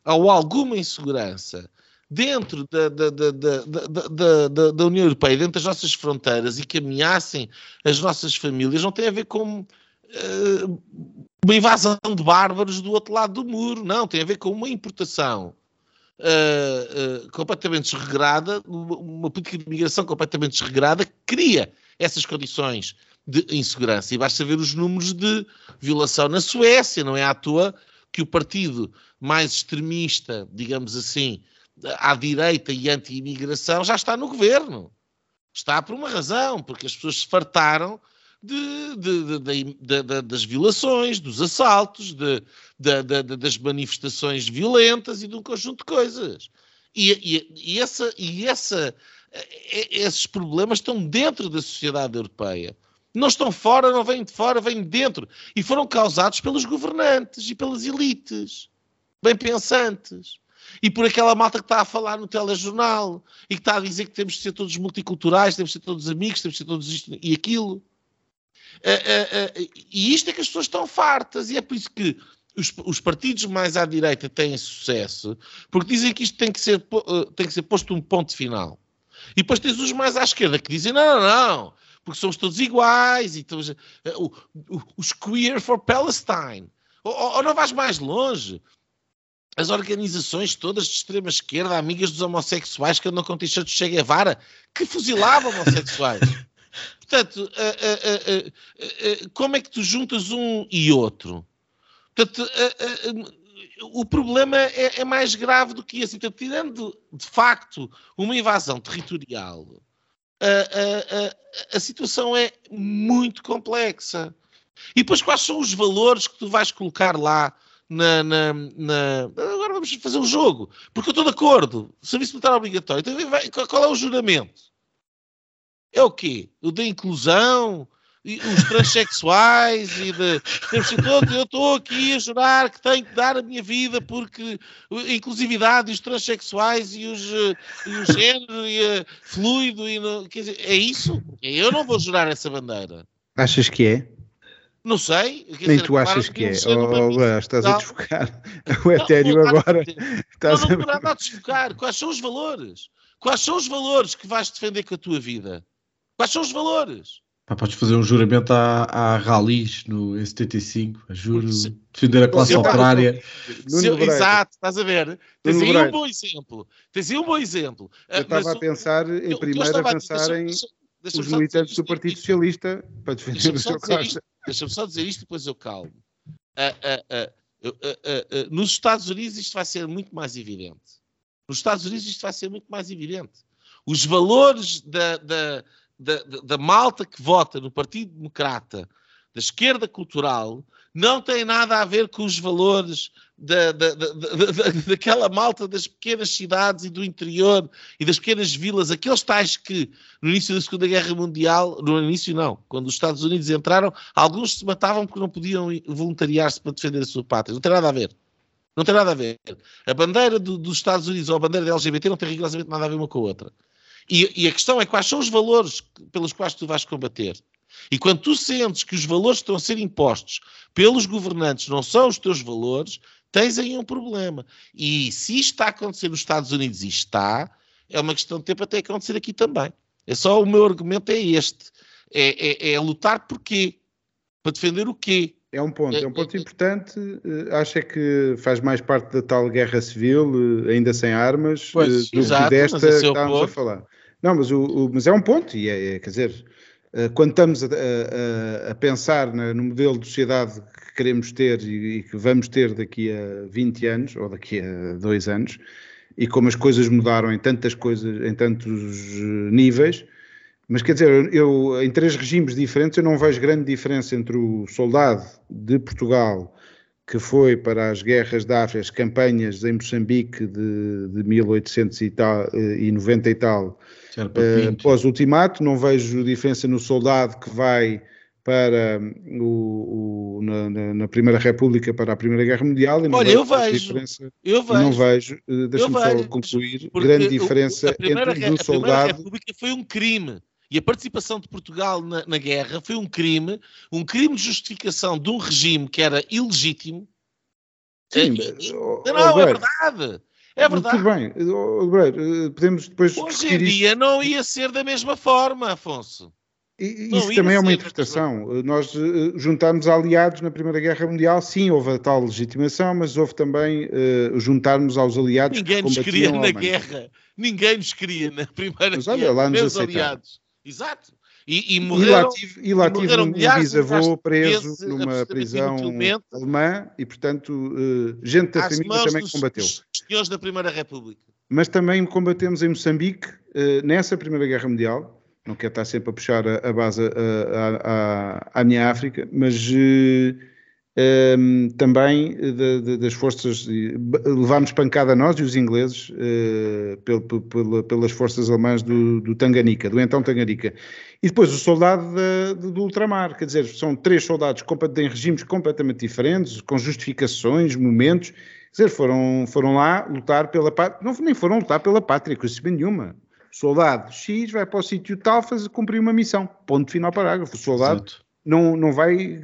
ou alguma insegurança dentro da, da, da, da, da, União Europeia, dentro das nossas fronteiras e que ameacem as nossas famílias, não tem a ver com uh, uma invasão de bárbaros do outro lado do muro, não, tem a ver com uma importação uh, completamente desregrada, uma, política de migração completamente desregrada cria essas condições de insegurança. E basta ver os números de violação na Suécia, não é à toa que o partido mais extremista, digamos assim, à direita e anti-imigração já está no governo. Está por uma razão, porque as pessoas se fartaram de, de, das violações, dos assaltos, das manifestações violentas e de um conjunto de coisas. E, e, e, essa, e essa, esses problemas estão dentro da sociedade europeia. Não estão fora, não vêm de fora, vêm de dentro. E foram causados pelos governantes e pelas elites, bem pensantes e por aquela malta que está a falar no telejornal e que está a dizer que temos de ser todos multiculturais, temos de ser todos amigos, temos de ser todos isto e aquilo. Uh, uh, e isto é que as pessoas estão fartas, e é por isso que os, os, partidos mais à direita têm sucesso, porque dizem que isto tem que ser, tem que ser posto um ponto final. E depois tens os mais à esquerda que dizem: não, não, não, porque somos todos iguais, e todos, os queer for Palestine. Ou, ou, não vais mais longe? As organizações todas de extrema esquerda, amigas dos homossexuais que andam com t-shirts de Che Guevara, que fuzilavam homossexuais. Portanto, uh, uh, uh, como é que tu juntas um e outro? Portanto, o problema é, é, mais grave do que esse. Portanto, tirando de facto uma invasão territorial, a, a, situação é muito complexa. E depois, quais são os valores que tu vais colocar lá na, na, na, Agora vamos fazer um jogo. Porque eu estou de acordo. Serviço militar obrigatório. Então, qual é o juramento? É o quê? O da inclusão? os transexuais e de eu estou aqui a jurar que tenho que dar a minha vida porque a inclusividade e os transexuais e os, e o género e a fluido e no, quer dizer, é isso? Eu não vou jurar essa bandeira. Achas que é? Não sei. Nem dizer, tu achas que é. Oh, oh, estás a desfocar o etéreo agora. Estás não, não, não, nada a desfocar. Quais são os valores? Quais são os valores que vais defender com a tua vida? Quais são os valores? Pá, podes fazer um juramento à, à Ralis no 75, a juro defender a classe operária. Exato, estás a ver? Tens aí um bom exemplo. Tens aí um bom exemplo. Eu estava a pensar, em primeiro, a pensar em os militantes do Partido Socialista para defender o seu Costa. Deixa-me só dizer isto e depois eu calmo. Uh, uh, uh, nos Estados Unidos isto vai ser muito mais evidente. Nos Estados Unidos isto vai ser muito mais evidente. Os valores da, da, da, da, malta que vota no Partido Democrata, da esquerda cultural, não tem nada a ver com os valores da, da, da, daquela malta das pequenas cidades e do interior e das pequenas vilas, aqueles tais que no início da Segunda Guerra Mundial, no início não, quando os Estados Unidos entraram, alguns se matavam porque não podiam voluntariar-se para defender a sua pátria. Não tem nada a ver. Não tem nada a ver. A bandeira do, dos Estados Unidos ou a bandeira da LGBT não tem rigorosamente nada a ver uma com a outra. E, e a questão é quais são os valores pelos quais tu vais combater. E quando tu sentes que os valores que estão a ser impostos pelos governantes não são os teus valores, tens aí um problema. E se isto está a acontecer nos Estados Unidos, e está, é uma questão de tempo até acontecer aqui também. É só o meu argumento é este. É, é, é lutar por quê? Para defender o quê? É um ponto, é um ponto é, é, importante. Eh, acha que faz mais parte da tal guerra civil, eh, ainda sem armas, pois, do exato, que desta que estávamos a falar. Não, mas, o, o, mas é um ponto, e é, é quer dizer, eh, quando estamos a, a, a pensar na, no modelo de sociedade que queremos ter e, e, que vamos ter daqui a 20 anos, ou daqui a dois anos, e como as coisas mudaram em tantas coisas, em tantos eh, níveis, mas quer dizer, eu em três regimes diferentes eu não vejo grande diferença entre o soldado de Portugal que foi para as guerras da África, as campanhas em Moçambique de, de 1890 e tal, uh, pós-ultimato, não vejo diferença no soldado que vai para o, o na, na, Primeira República para a Primeira Guerra Mundial. E não Olha, eu vejo, eu vejo. Não vejo, uh, deixa-me só concluir, grande diferença o, entre o soldado... A Primeira República foi um crime. E a participação de Portugal na, na, guerra foi um crime, um crime de justificação de um regime que era ilegítimo. Sim, e, oh, não, é verdade. É verdade. Tudo bem, oh, podemos depois Hoje em dia isto. não ia ser da mesma forma, Afonso. E, isso também é uma interpretação. Nós uh, juntarmos aliados na Primeira Guerra Mundial, sim, houve a tal legitimação, mas houve também uh, juntarmos aos aliados Ninguém que nos queria na guerra. Ninguém nos queria na Primeira mas, olha, Guerra. Lá nos aliados. Exato. E, e, morreram, e lá tive, e lá tive um, bisavô preso numa prisão alemã e, portanto, uh, gente da família também dos, combateu. senhores da Primeira República. Mas também combatemos em Moçambique, uh, nessa Primeira Guerra Mundial. Não quero estar sempre a puxar a, a base à minha África, mas um, também de, de, das forças, levámos pancada nós e os ingleses uh, pel, pel, pelas forças alemãs do, do Tanganica, do então Tanganica. E depois o soldado de, do ultramar, quer dizer, são três soldados em regimes completamente diferentes, com justificações, momentos, quer dizer, foram, foram lá lutar pela pátria, não nem foram lutar pela pátria, coisa nenhuma. Soldado X vai para o sítio tal fazer, cumprir uma missão. Ponto final parágrafo. Soldado Exato não, não vai.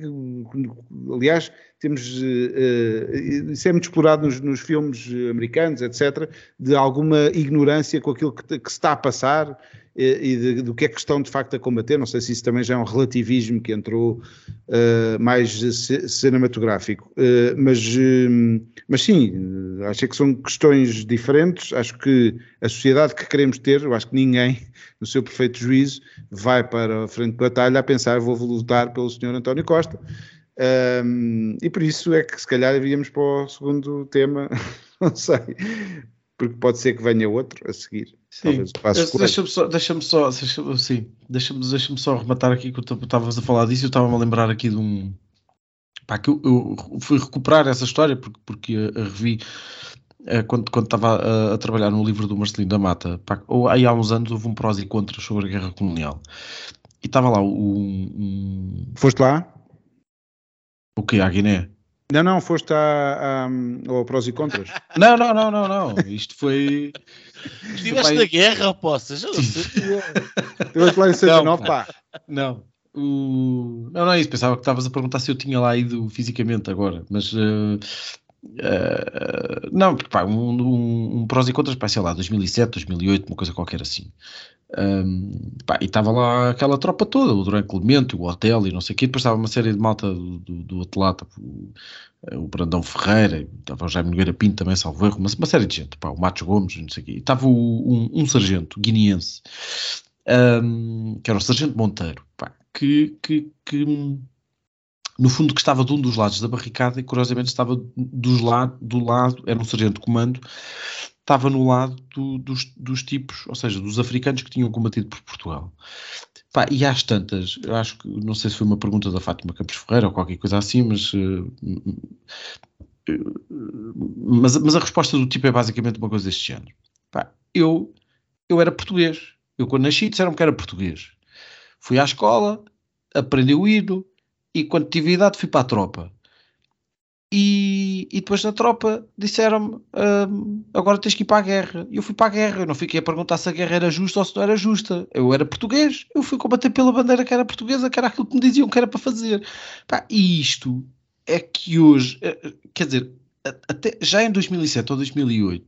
Aliás, temos. Uh, isso é muito explorado nos, nos, filmes americanos, etc., de alguma ignorância com aquilo que, que se está a passar e, de, do que é questão de facto a combater. Não sei se isso também já é um relativismo que entrou uh, mais cinematográfico, uh, mas, uh, mas sim, acho que são questões diferentes. Acho que a sociedade que queremos ter, eu acho que ninguém, no seu perfeito juízo, vai para a frente de batalha a pensar vou lutar pelo senhor António Costa. Um, e por isso é que se calhar iríamos para o segundo tema, não sei, porque pode ser que venha outro a seguir. Sim, deixa-me só, deixa só, deixa sim, deixa-me deixa só arrematar aqui que tu estavas a falar disso, eu estava-me a lembrar aqui de um pá, que eu, eu, fui recuperar essa história porque, porque a, a revi eh, quando, quando estava a, a, trabalhar no livro do Marcelino da Mata, pá, ou, aí há uns anos houve um prós e contras sobre a guerra colonial e estava lá o um... Foste lá? O que? A Guiné? Não, não, foste a, a, ao prós e contras. Não, não, não, não, não. Isto foi. Estiveste na guerra, sei. Estiveste lá em Santa não, pá. Não. O... Não, não é isso. Pensava que estavas a perguntar se eu tinha lá ido fisicamente agora, mas. Uh, uh, não, porque pá, um, um, um prós e contras, pá, sei lá, 2007, 2008, uma coisa qualquer assim. Um, pá, e estava lá aquela tropa toda, o Durão Clemente, o hotel e não sei o quê. Depois estava uma série de malta do, do, do o, o, Brandão Ferreira, estava o Jaime Nogueira Pinto também, salvo erro, mas uma série de gente, pá, o Matos Gomes, não sei o quê. E estava um, um, sargento guineense, um, que era o Sargento Monteiro, pá, que, que, que no fundo que estava de um dos lados da barricada e curiosamente estava dos lado, do lado, era um sargento de comando estava no lado do, dos, dos, tipos, ou seja, dos africanos que tinham combatido por Portugal. Pá, e às tantas, eu acho que, não sei se foi uma pergunta da Fátima Campos Ferreira ou qualquer coisa assim, mas, uh, mas, mas, a resposta do tipo é basicamente uma coisa deste género. Pá, eu, eu era português. Eu, quando nasci, disseram que era português. Fui à escola, aprendi o hino e, quando tive idade, fui para a tropa. E, e depois na tropa disseram-me um, agora tens que ir para a guerra. E eu fui para a guerra. Eu não fiquei a perguntar se a guerra era justa ou se não era justa. Eu era português. Eu fui combater pela bandeira que era portuguesa, que era aquilo que me diziam que era para fazer. Pá, e isto é que hoje, eh, eh, quer dizer, até, já em 2007 ou 2008,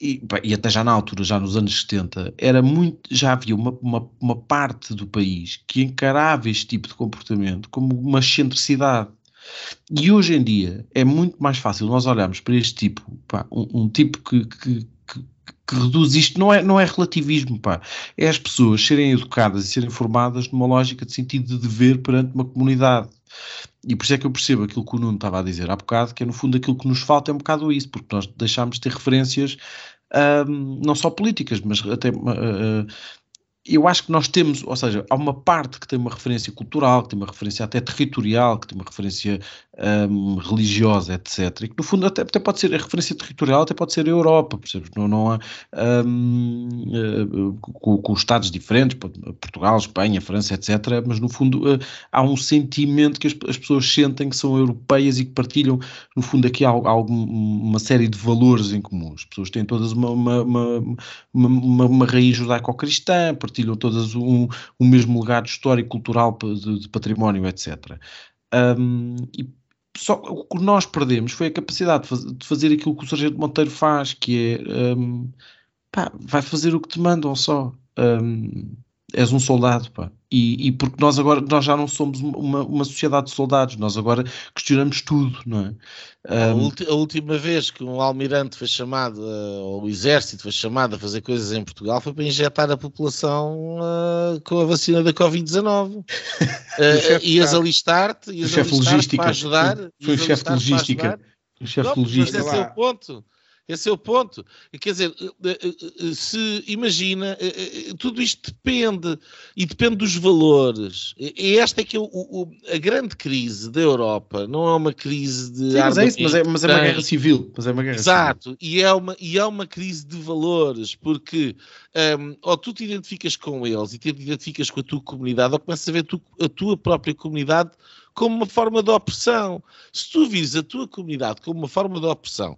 e, e, até já na altura, já nos anos 70, era muito, já havia uma, uma, uma parte do país que encarava este tipo de comportamento como uma excentricidade e hoje em dia é muito mais fácil nós olharmos para este tipo, pá, um, um, tipo que, que, que, que, reduz isto, não é, não é relativismo, pá, é as pessoas serem educadas e serem formadas numa lógica de sentido de dever perante uma comunidade. E por isso é que eu percebo aquilo que o Nuno estava a dizer há bocado, que é no fundo aquilo que nos falta é um bocado isso, porque nós deixámos de ter referências um, não só políticas, mas até uh, eu acho que nós temos, ou seja, há uma parte que tem uma referência cultural, que tem uma referência até territorial, que tem uma referência um, religiosa, etc. E que no fundo até, até, pode ser a referência territorial, até pode ser a Europa, percebes? Não, não há um, eh, com, com, estados diferentes, Portugal, Espanha, França, etc. Mas no fundo uh, há um sentimento que as, as, pessoas sentem que são europeias e que partilham, no fundo, aqui há, há uma série de valores em comum. As pessoas têm todas uma, uma, uma, uma, uma raiz judaico-cristã, partilham todas um, um mesmo legado histórico, cultural, de, de património, etc. Um, e só o que nós perdemos foi a capacidade de, faz, de fazer aquilo que o Sargento Monteiro faz, que é um, pá, vai fazer o que te mandam só. Um, és um soldado, pá. E, e, porque nós agora nós já não somos uma, uma sociedade de soldados, nós agora questionamos tudo, não é? Um... A, última vez que um almirante foi chamado, uh, ou o exército foi chamado a fazer coisas em Portugal foi para injetar a população uh, com a vacina da Covid-19. uh, ias alistar-te, ias alistar para ajudar. Foi o chefe de logística. O chefe de logística. Mas esse é o ponto. Esse é o ponto. Quer dizer, eh, eh, eh, se imagina, tudo isto depende e depende dos valores. E esta é que é o, o, a grande crise da Europa. Não é uma crise de. Sim, mas é isso, mas é, mas é uma guerra civil. Mas é uma guerra Exato, civil. E, é uma, e é uma crise de valores, porque um, ou tu te identificas com eles e te identificas com a tua comunidade, ou começas a ver tu, a tua própria comunidade como uma forma de opressão. Se tu vires a tua comunidade como uma forma de opressão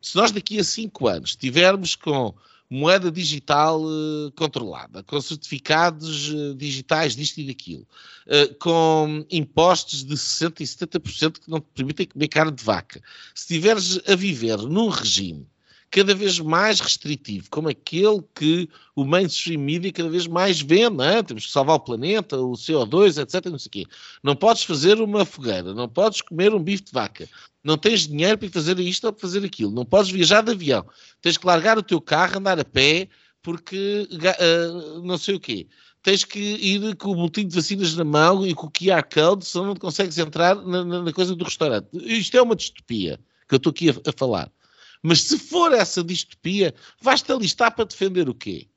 se nós daqui a cinco anos tivermos com moeda digital uh, controlada, com certificados uh, digitais disto e daquilo, uh, com impostos de 60% e 70% que não te permitem comer carne de vaca. Se estiveres a viver num regime cada vez mais restritivo, como aquele que o mainstream media cada vez mais vê, não é? Temos que salvar o planeta, o CO2, etc. Não sei o quê. Não podes fazer uma fogueira, não podes comer um bife de vaca, não tens dinheiro para fazer isto ou para fazer aquilo, não podes viajar de avião, tens que largar o teu carro, andar a pé, porque uh, não sei o quê. Tens que ir com o boletim de vacinas na mão e com o QR Code, senão não consegues entrar na, na, coisa do restaurante. Isto é uma distopia que eu estou aqui a, a falar. Mas se for essa distopia, vais-te alistar para defender o quê?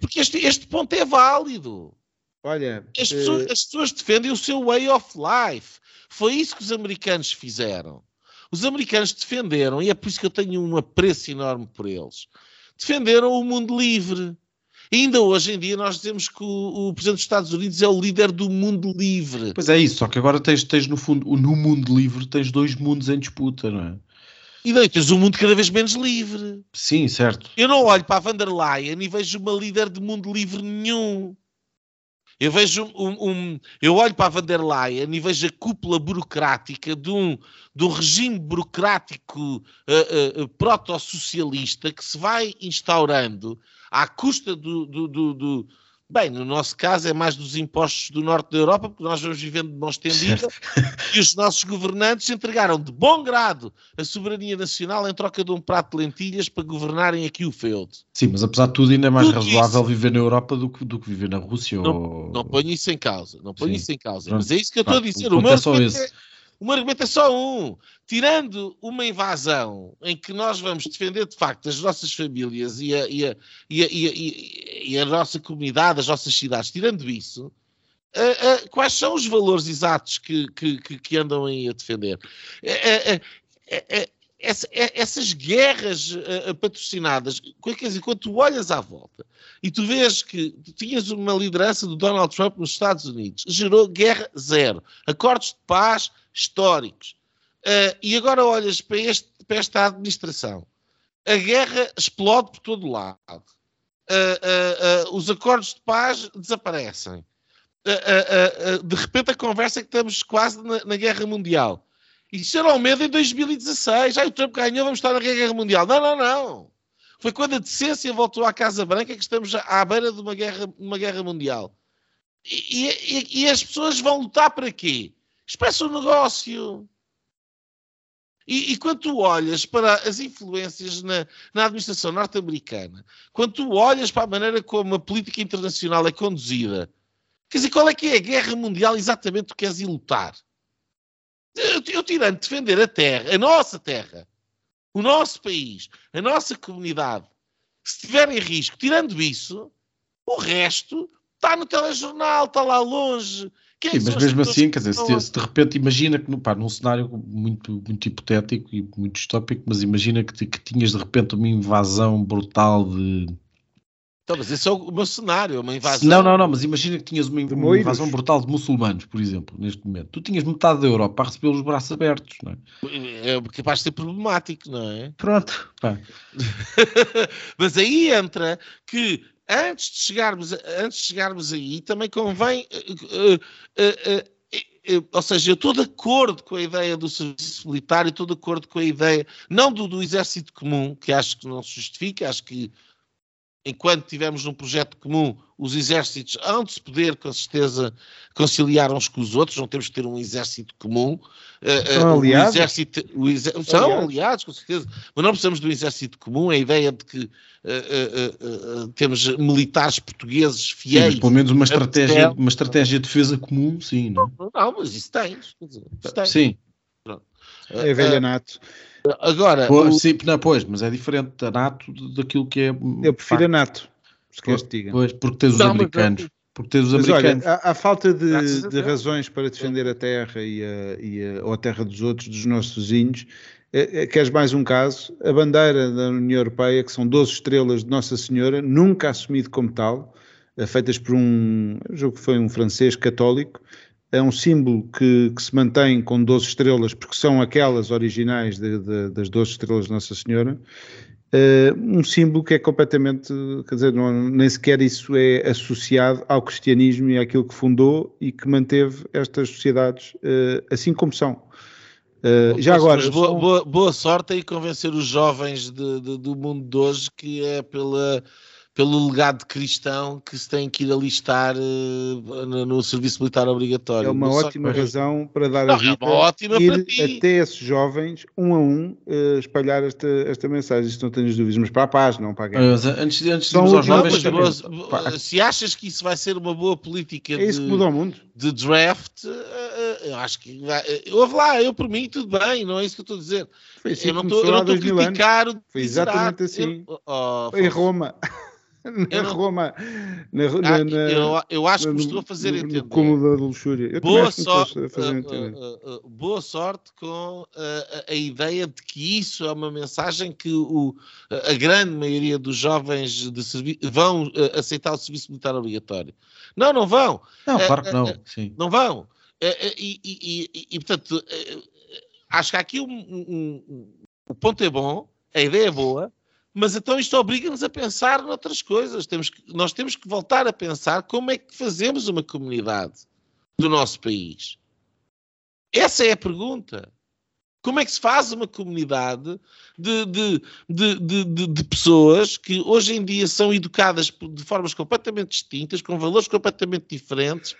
Porque este, este ponto é válido. Olha, as pessoas, uh... as pessoas, defendem o seu way of life. Foi isso que os americanos fizeram. Os americanos defenderam, e é por isso que eu tenho um apreço enorme por eles, defenderam o mundo livre. Ainda hoje em dia nós dizemos que o, o, Presidente dos Estados Unidos é o líder do mundo livre. Pois é isso, só que agora tens, tens no fundo, no mundo livre tens dois mundos em disputa, não é? E daí tens um mundo cada vez menos livre. Sim, certo. Eu não olho para a van der Leyen e vejo uma líder de mundo livre nenhum. Eu vejo um, um, eu olho para a van der Leyen e vejo a cúpula burocrática de um, de um regime burocrático uh, uh, proto-socialista que se vai instaurando à custa do, do, do, do, Bem, no nosso caso é mais dos impostos do norte da Europa, porque nós vamos vivendo de mão estendida e os nossos governantes entregaram de bom grado a soberania nacional em troca de um prato de lentilhas para governarem aqui o feudo. Sim, mas apesar de tudo ainda é mais tudo razoável isso. viver na Europa do que, do que viver na Rússia. Não, ou... não ponho isso em causa, não ponho Sim. isso em causa. Pronto. Mas é isso que eu estou a dizer. O, meu é só esse. É o argumento é só um. Tirando uma invasão em que nós vamos defender de facto as nossas famílias e a, e a, e a, e e a nossa comunidade, as nossas cidades, tirando isso, uh, uh, quais são os valores exatos que, que, que andam aí a defender? Uh, essa, essas guerras patrocinadas, quer dizer, quando tu olhas à volta e tu vês que tu tinhas uma liderança do Donald Trump nos Estados Unidos, gerou guerra zero, acordos de paz históricos. Uh, e agora olhas para, este, para, esta administração. A guerra explode por todo lado. Uh, uh, os acordos de paz desaparecem. de repente a conversa é que estamos quase na, na guerra mundial. Isso era o medo em 2016. Ah, o Trump ganhou, vamos estar na guerra mundial. Não, não, não. Foi quando a decência voltou à Casa Branca que estamos à beira de uma guerra, uma guerra mundial. E, e, e as pessoas vão lutar para quê? Expressa o negócio. E, e, quando tu olhas para as influências na, na administração norte-americana, quando tu olhas para a maneira como a política internacional é conduzida, quer dizer, qual é que é a guerra mundial exatamente tu queres ir lutar? Eu, eu tirando defender a terra, a nossa terra, o nosso país, a nossa comunidade, se estiver em risco, tirando isso, o resto está no telejornal, está lá longe, Sim, mas mesmo assim, quer dizer, se, se, de repente imagina que pá, num cenário muito, muito hipotético e muito distópico, mas imagina que, que tinhas de repente uma invasão brutal de. Então, mas esse é o meu cenário, uma invasão. Não, não, não, mas imagina que tinhas uma, uma invasão brutal de muçulmanos, por exemplo, neste momento. Tu tinhas metade da Europa a receber os braços abertos, não é? É capaz de ser problemático, não é? Pronto, pá. mas aí entra que antes de chegarmos, antes de chegarmos aí, também convém. Uh, uh, uh, ou seja, eu estou de acordo com a ideia do serviço militar estou de acordo com a ideia, não do, do exército comum, que acho que não se justifica, acho que enquanto tivermos um projeto comum, os exércitos hão de se poder, com certeza, conciliar uns com os outros, não temos que ter um exército comum. Eh, eh, são uh, aliados? O exército, o exer... São aliados. aliados, com certeza, mas não precisamos de um exército comum. A ideia de que uh, temos militares portugueses fiéis. Sim, pelo menos uma estratégia, uma estratégia de defesa comum, sim. Não, não, não mas isso tens. Dizer, isso tens. Sim. É velha nato. Agora. Pois, o... sim, não, pois, mas é diferente da NATO daquilo que é. Eu prefiro a NATO. Se pois, diga. Pois, porque tens os não, americanos. Mas, porque tens os mas americanos. Olha, há, há falta de, de razões para defender a terra e a, e a, ou a terra dos outros, dos nossos vizinhos. É, é, queres mais um caso? A bandeira da União Europeia, que são 12 estrelas de Nossa Senhora, nunca assumido como tal, eh, feitas por um, julgo que foi um francês católico, é um símbolo que, que, se mantém com 12 estrelas, porque são aquelas originais de, de, das 12 estrelas de Nossa Senhora, uh, um símbolo que é completamente, quer dizer, não, nem sequer isso é associado ao cristianismo e àquilo que fundou e que manteve estas sociedades uh, assim como são. Uh, já agora. Boa, boa, boa, sorte em convencer os jovens de, do mundo de hoje que é pela pelo legado cristão que se tem que ir alistar uh, no, no, serviço militar obrigatório. É uma ótima razão para dar não, a vida, é uma ótima ir até esses jovens, um a um, uh, espalhar esta, esta mensagem, se não tens dúvidas, mas para a paz, não para a guerra. Mas, antes, antes de aos jovens... Mas, se achas que isso vai ser uma boa política é isso de, que muda o mundo. de draft, uh, eu acho que... Vai, ouve lá, eu por mim tudo bem, não é isso que eu estou a dizer. Foi assim eu não estou a criticar... Foi exatamente assim. Eu, oh, Foi em Roma na não... Roma. Na, ah, na, eu, eu, acho que me estou a fazer no, entender. Como da luxúria. boa, sorte, uh, uh, uh, boa sorte com a, a, ideia de que isso é uma mensagem que o, a grande maioria dos jovens vão aceitar o serviço militar obrigatório. Não, não vão. Não, claro que não. Sim. Não vão. E, e, e, e, portanto, acho que aqui o um, um, um, ponto é bom, a ideia é boa, mas então isto obriga-nos a pensar noutras coisas. Temos que, nós temos que voltar a pensar como é que fazemos uma comunidade do nosso país. Essa é a pergunta. Como é que se faz uma comunidade de, de, de, de, pessoas que hoje em dia são educadas de formas completamente distintas, com valores completamente diferentes?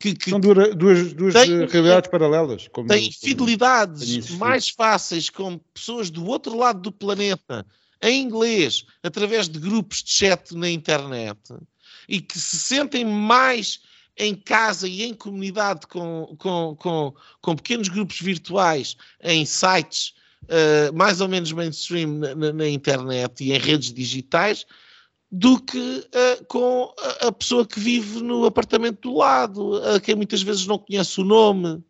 Que, que são duas, duas, têm, realidades paralelas. Como, têm fidelidades mais fáceis com pessoas do outro lado do planeta em inglês, através de grupos de chat na internet, e que se sentem mais em casa e em comunidade com, com, com, com pequenos grupos virtuais em sites uh, mais ou menos mainstream na, na, na, internet e em redes digitais, do que uh, com a, a, pessoa que vive no apartamento do lado, a quem muitas vezes não conhece o nome.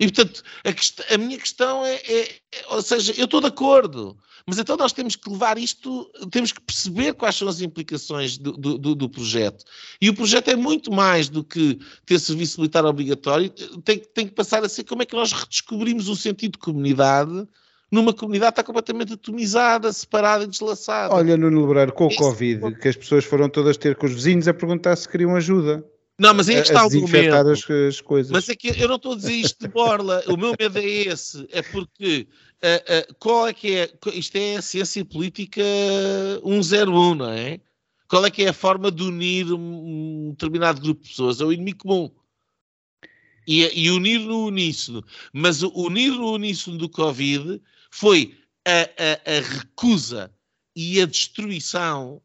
E portanto, a, a minha questão é, é, é, ou seja, eu estou de acordo. Mas então nós temos que levar isto, temos que perceber quais são as implicações do, do, do projeto. E o projeto é muito mais do que ter serviço militar obrigatório, tem, tem que passar a ser como é que nós redescobrimos o sentido de comunidade numa comunidade que está completamente atomizada, separada e deslaçada. Olha, Nuno Lebreiro, com o Covid, que as pessoas foram todas ter com os vizinhos a perguntar se queriam ajuda. Não, mas aí é que está o meu medo. As, as coisas. Mas é que eu não estou a dizer isto de borla. o meu medo é esse. É porque uh, uh, qual é que é. Isto é a ciência política 101, não é? Qual é que é a forma de unir um, determinado grupo de pessoas? É o inimigo comum. E, e unir no uníssono. Mas o unir no uníssono do Covid foi a, a, a recusa e a destruição,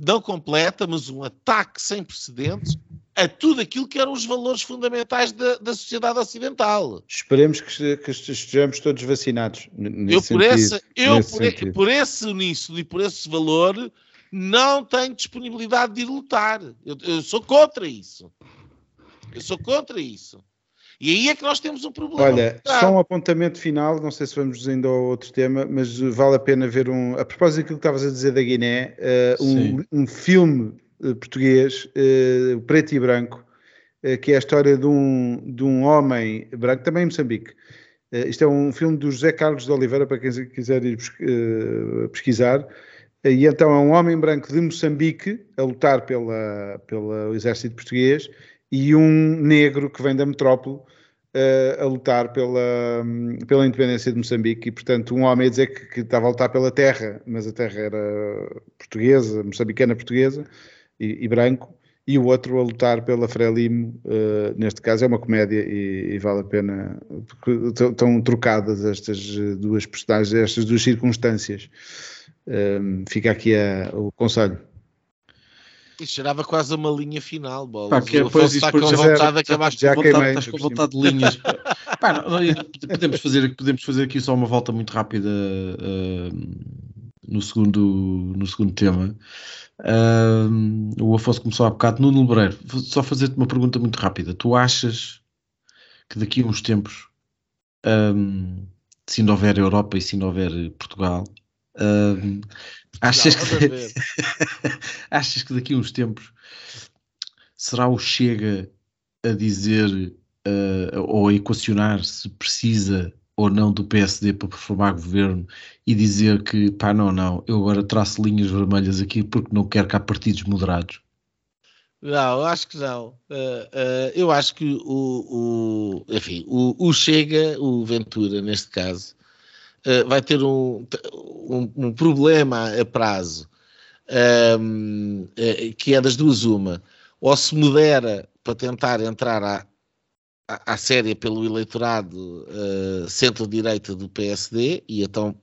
não completa, mas um ataque sem precedentes a tudo aquilo que eram os valores fundamentais da, da sociedade ocidental. Esperemos que, que, estejamos todos vacinados. eu, por, esse, eu por, por, esse uníssono e por esse valor, não tenho disponibilidade de ir lutar. Eu, eu, sou contra isso. Eu sou contra isso. E aí é que nós temos um problema. Olha, só um apontamento final, não sei se vamos ainda ao outro tema, mas vale a pena ver um. A propósito daquilo que estavas a dizer da Guiné, uh, um, um filme português, uh, preto e branco, uh, que é a história de um, de um homem branco, também em Moçambique. Isto é um filme do José Carlos de Oliveira, para quem quiser ir pesquisar. E então é um homem branco de Moçambique a lutar pela, pelo exército português e um negro que vem da metrópole a lutar pela, pela independência de Moçambique e, portanto, um homem a dizer que, que, estava a lutar pela terra, mas a terra era portuguesa, moçambicana portuguesa, e, e branco, e o outro a lutar pela Frelimo, uh, neste caso é uma comédia e, e vale a pena, porque estão trocadas estas duas personagens, estas duas circunstâncias. Uh, fica aqui a, o conselho. Isso gerava quase uma linha final, bola. Pá, que depois está com vontade, acabaste já com vontade, estás com vontade de linhas. Pá, não, podemos, fazer, podemos fazer aqui só uma volta muito rápida uh, no, segundo, no segundo tema. Uh, o Afonso começou há bocado. Nuno Lebreiro, só fazer-te uma pergunta muito rápida. Tu achas que daqui a uns tempos, um, se ainda houver Europa e se ainda houver Portugal, um, achas, que, achas que daqui a uns tempos será o Chega a dizer uh, ou a equacionar se precisa ou não do PSD para formar governo e dizer que, pá, não, não, eu agora traço linhas vermelhas aqui porque não quero que há partidos moderados? Não, acho que não. Uh, uh, eu acho que o, o enfim, o, o, Chega, o Ventura, neste caso, uh, vai ter um, um, um, problema a prazo, um, ehm, que é das duas uma. Ou se modera para tentar entrar à, à, séria pelo eleitorado centro-direita do PSD, e então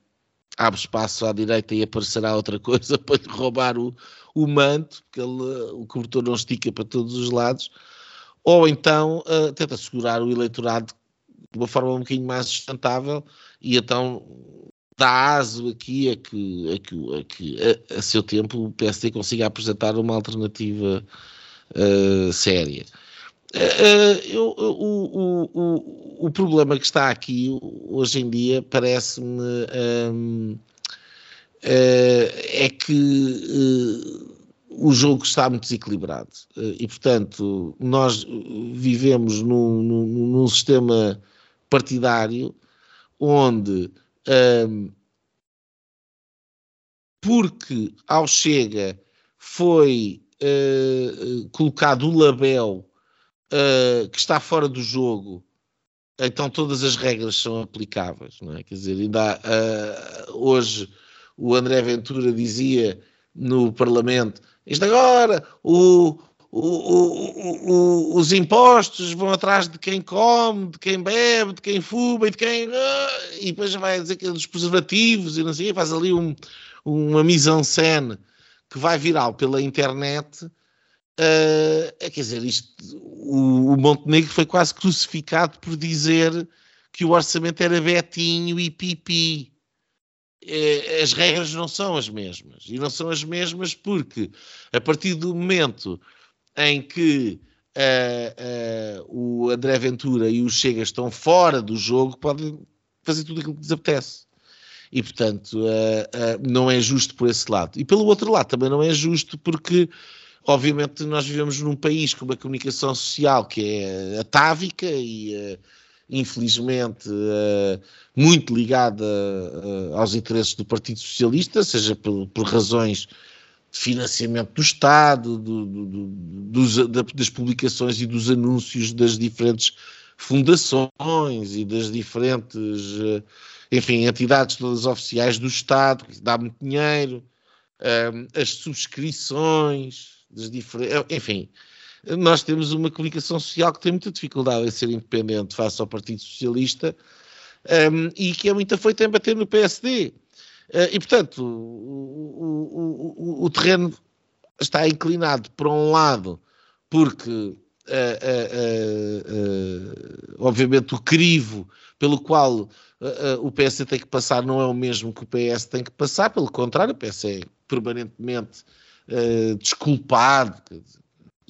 abre espaço à direita e aparecerá outra coisa para lhe roubar o, o manto, porque ele, o cobertor não estica para todos os lados, ou então uh, tenta segurar o eleitorado de uma forma um bocadinho mais sustentável e então dá aso aqui a que, a, que, a, que a, a seu tempo o PSD consiga apresentar uma alternativa uh, séria. Uh, eu, o, o, o, problema que está aqui hoje em dia parece-me um, uh, é que o jogo está muito desequilibrado. E, portanto, nós vivemos num, num, num sistema partidário onde, um, porque ao Chega foi colocado o label uh, que está fora do jogo, então todas as regras são aplicáveis, não é? Quer dizer, ainda há, uh, hoje o André Ventura dizia no Parlamento, isto agora, o, o, o, os impostos vão atrás de quem come, de quem bebe, de quem fuma e de quem. Uh, e depois vai dizer que é dos preservativos e não sei, faz ali um, uma mise-en-scène que vai viral pela internet Uh, quer dizer, isto, o, o, Montenegro foi quase crucificado por dizer que o orçamento era betinho e pipi. Uh, as regras não são as mesmas. E não são as mesmas porque, a partir do momento em que uh, o André Ventura e o Chega estão fora do jogo, podem fazer tudo aquilo que lhes apetece. E, portanto, não é justo por esse lado. E pelo outro lado, também não é justo porque Obviamente, nós vivemos num país com uma comunicação social que é atávica e, uh, infelizmente, uh, muito ligada uh, aos interesses do Partido Socialista, seja por, por razões de financiamento do Estado, do, do, do, das publicações e dos anúncios das diferentes fundações e das diferentes, enfim, entidades todas oficiais do Estado, que dá muito dinheiro, as subscrições, enfim, nós temos uma comunicação social que tem muita dificuldade em ser independente face ao Partido Socialista um, e que é muito afoita em bater no PSD. Uh, e, portanto, o, o, o, o, terreno está inclinado para um lado, porque, uh, uh, obviamente, o crivo pelo qual o PS tem que passar não é o mesmo que o PS tem que passar, pelo contrário, o PS é permanentemente uh, desculpado.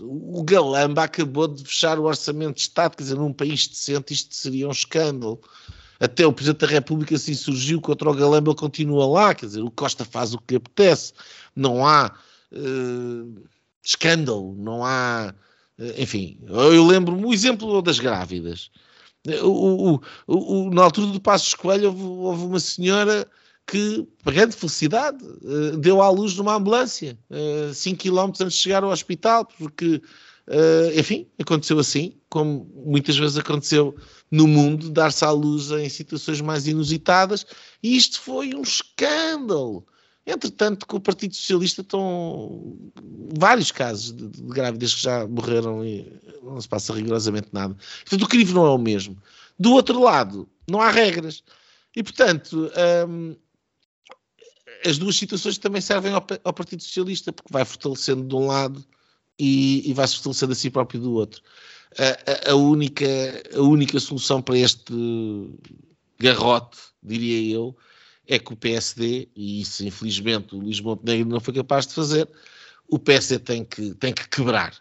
O Galamba acabou de fechar o orçamento de Estado, quer dizer, num país decente isto seria um escândalo. Até o Presidente da República se insurgiu contra o Galamba, continua lá, quer dizer, o Costa faz o que lhe apetece. Não há uh, escândalo, não há. Uh, enfim, eu lembro-me o exemplo das grávidas. O, o, o, na altura do Passo Escolha houve, houve uma senhora que, para grande felicidade, uh, deu à luz numa ambulância, 5 uh, km antes de chegar ao hospital, porque, uh, enfim, aconteceu assim, como muitas vezes aconteceu no mundo, dar-se à luz em situações mais inusitadas, e isto foi um escândalo. Entretanto, com o Partido Socialista estão vários casos de, de grávidas que já morreram e não se passa rigorosamente nada. Portanto, o crivo não é o mesmo. Do outro lado, não há regras. E, portanto, um, as duas situações também servem ao, ao, Partido Socialista, porque vai fortalecendo de um lado e, e vai se fortalecendo a si próprio do outro. A, a, a, única, a única solução para este garrote, diria eu, é que o PSD, e isso infelizmente o Luís Montenegro não foi capaz de fazer, o PSD tem que, tem que quebrar,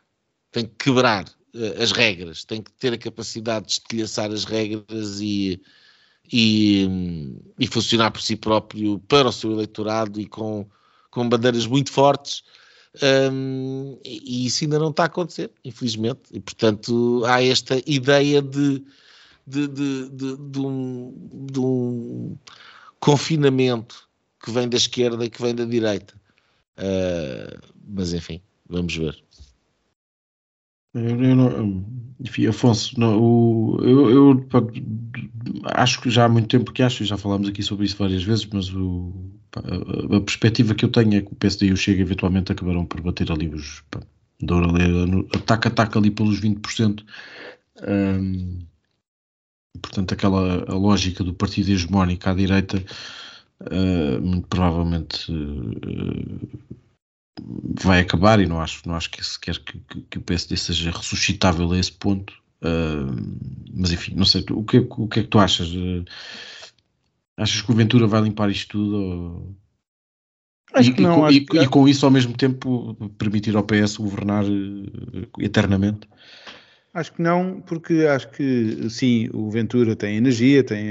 tem que quebrar uh, as regras, tem que ter a capacidade de estilhaçar as regras e, e, e, funcionar por si próprio para o seu eleitorado e com, com bandeiras muito fortes. Um, e, isso ainda não está a acontecer, infelizmente. E, portanto, há esta ideia de, de, de, de, de, um, de um confinamento que vem da esquerda e que vem da direita. Uh, mas enfim, vamos ver. Eu, eu não, enfim, Afonso, não, o, eu, eu acho que já há muito tempo que acho, já falámos aqui sobre isso várias vezes, mas o, a, a, perspectiva que eu tenho é que o PSD e o Chega eventualmente acabarão por bater ali os pá, ataca, ataca ali pelos 20%. Um, portanto, aquela a lógica do partido hegemónico à direita, uh, muito provavelmente uh, vai acabar e não acho, não acho que sequer que, que, que o PSD seja ressuscitável a esse ponto. Uh, mas enfim, não sei, o que, o que é que tu achas? Uh, achas que o Ventura vai limpar isto tudo? Ou... Acho e, que não. E, acho e, que... e, com isso, ao mesmo tempo, permitir ao PS governar uh, eternamente? Acho que não, porque acho que sim, o Ventura tem energia, tem,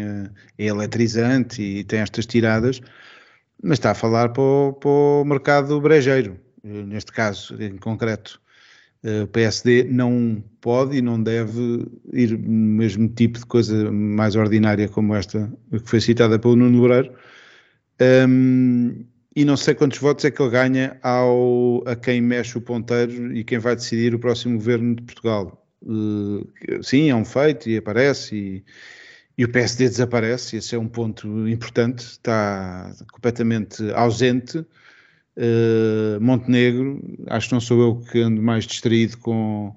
é eletrizante e tem estas tiradas, mas está a falar para o, para o mercado brejeiro, neste caso em concreto. Eh, o PSD não pode e não deve ir no mesmo tipo de coisa mais ordinária como esta que foi citada pelo Nuno Loureiro. Um, e não sei quantos votos é que ele ganha ao, a quem mexe o ponteiro e quem vai decidir o próximo governo de Portugal. Uh, sim, é um feito e aparece e, e o PSD desaparece, esse é um ponto importante, está completamente ausente. Uh, Montenegro, acho que não sou eu que ando mais distraído com.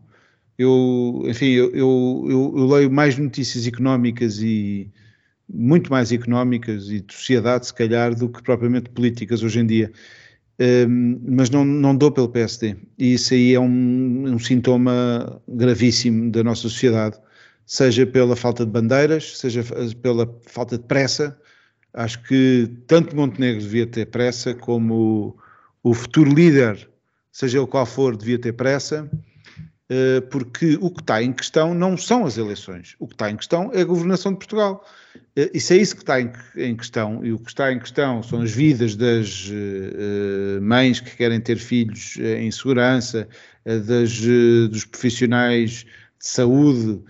Eu, enfim, eu, eu, eu, eu leio mais notícias económicas e muito mais económicas e de sociedade, se calhar, do que propriamente políticas hoje em dia. Um, ehm, mas não, não dou pelo PSD. E isso aí é um, um sintoma gravíssimo da nossa sociedade seja pela falta de bandeiras, seja pela falta de pressa. Acho que tanto Montenegro devia ter pressa, como o, o futuro líder, seja ele qual for, devia ter pressa, eh, porque o que está em questão não são as eleições, o que está em questão é a governação de Portugal. Eh, isso é isso que está em, questão, e o que está em questão são as vidas das eh, mães que querem ter filhos em segurança, das, dos profissionais de saúde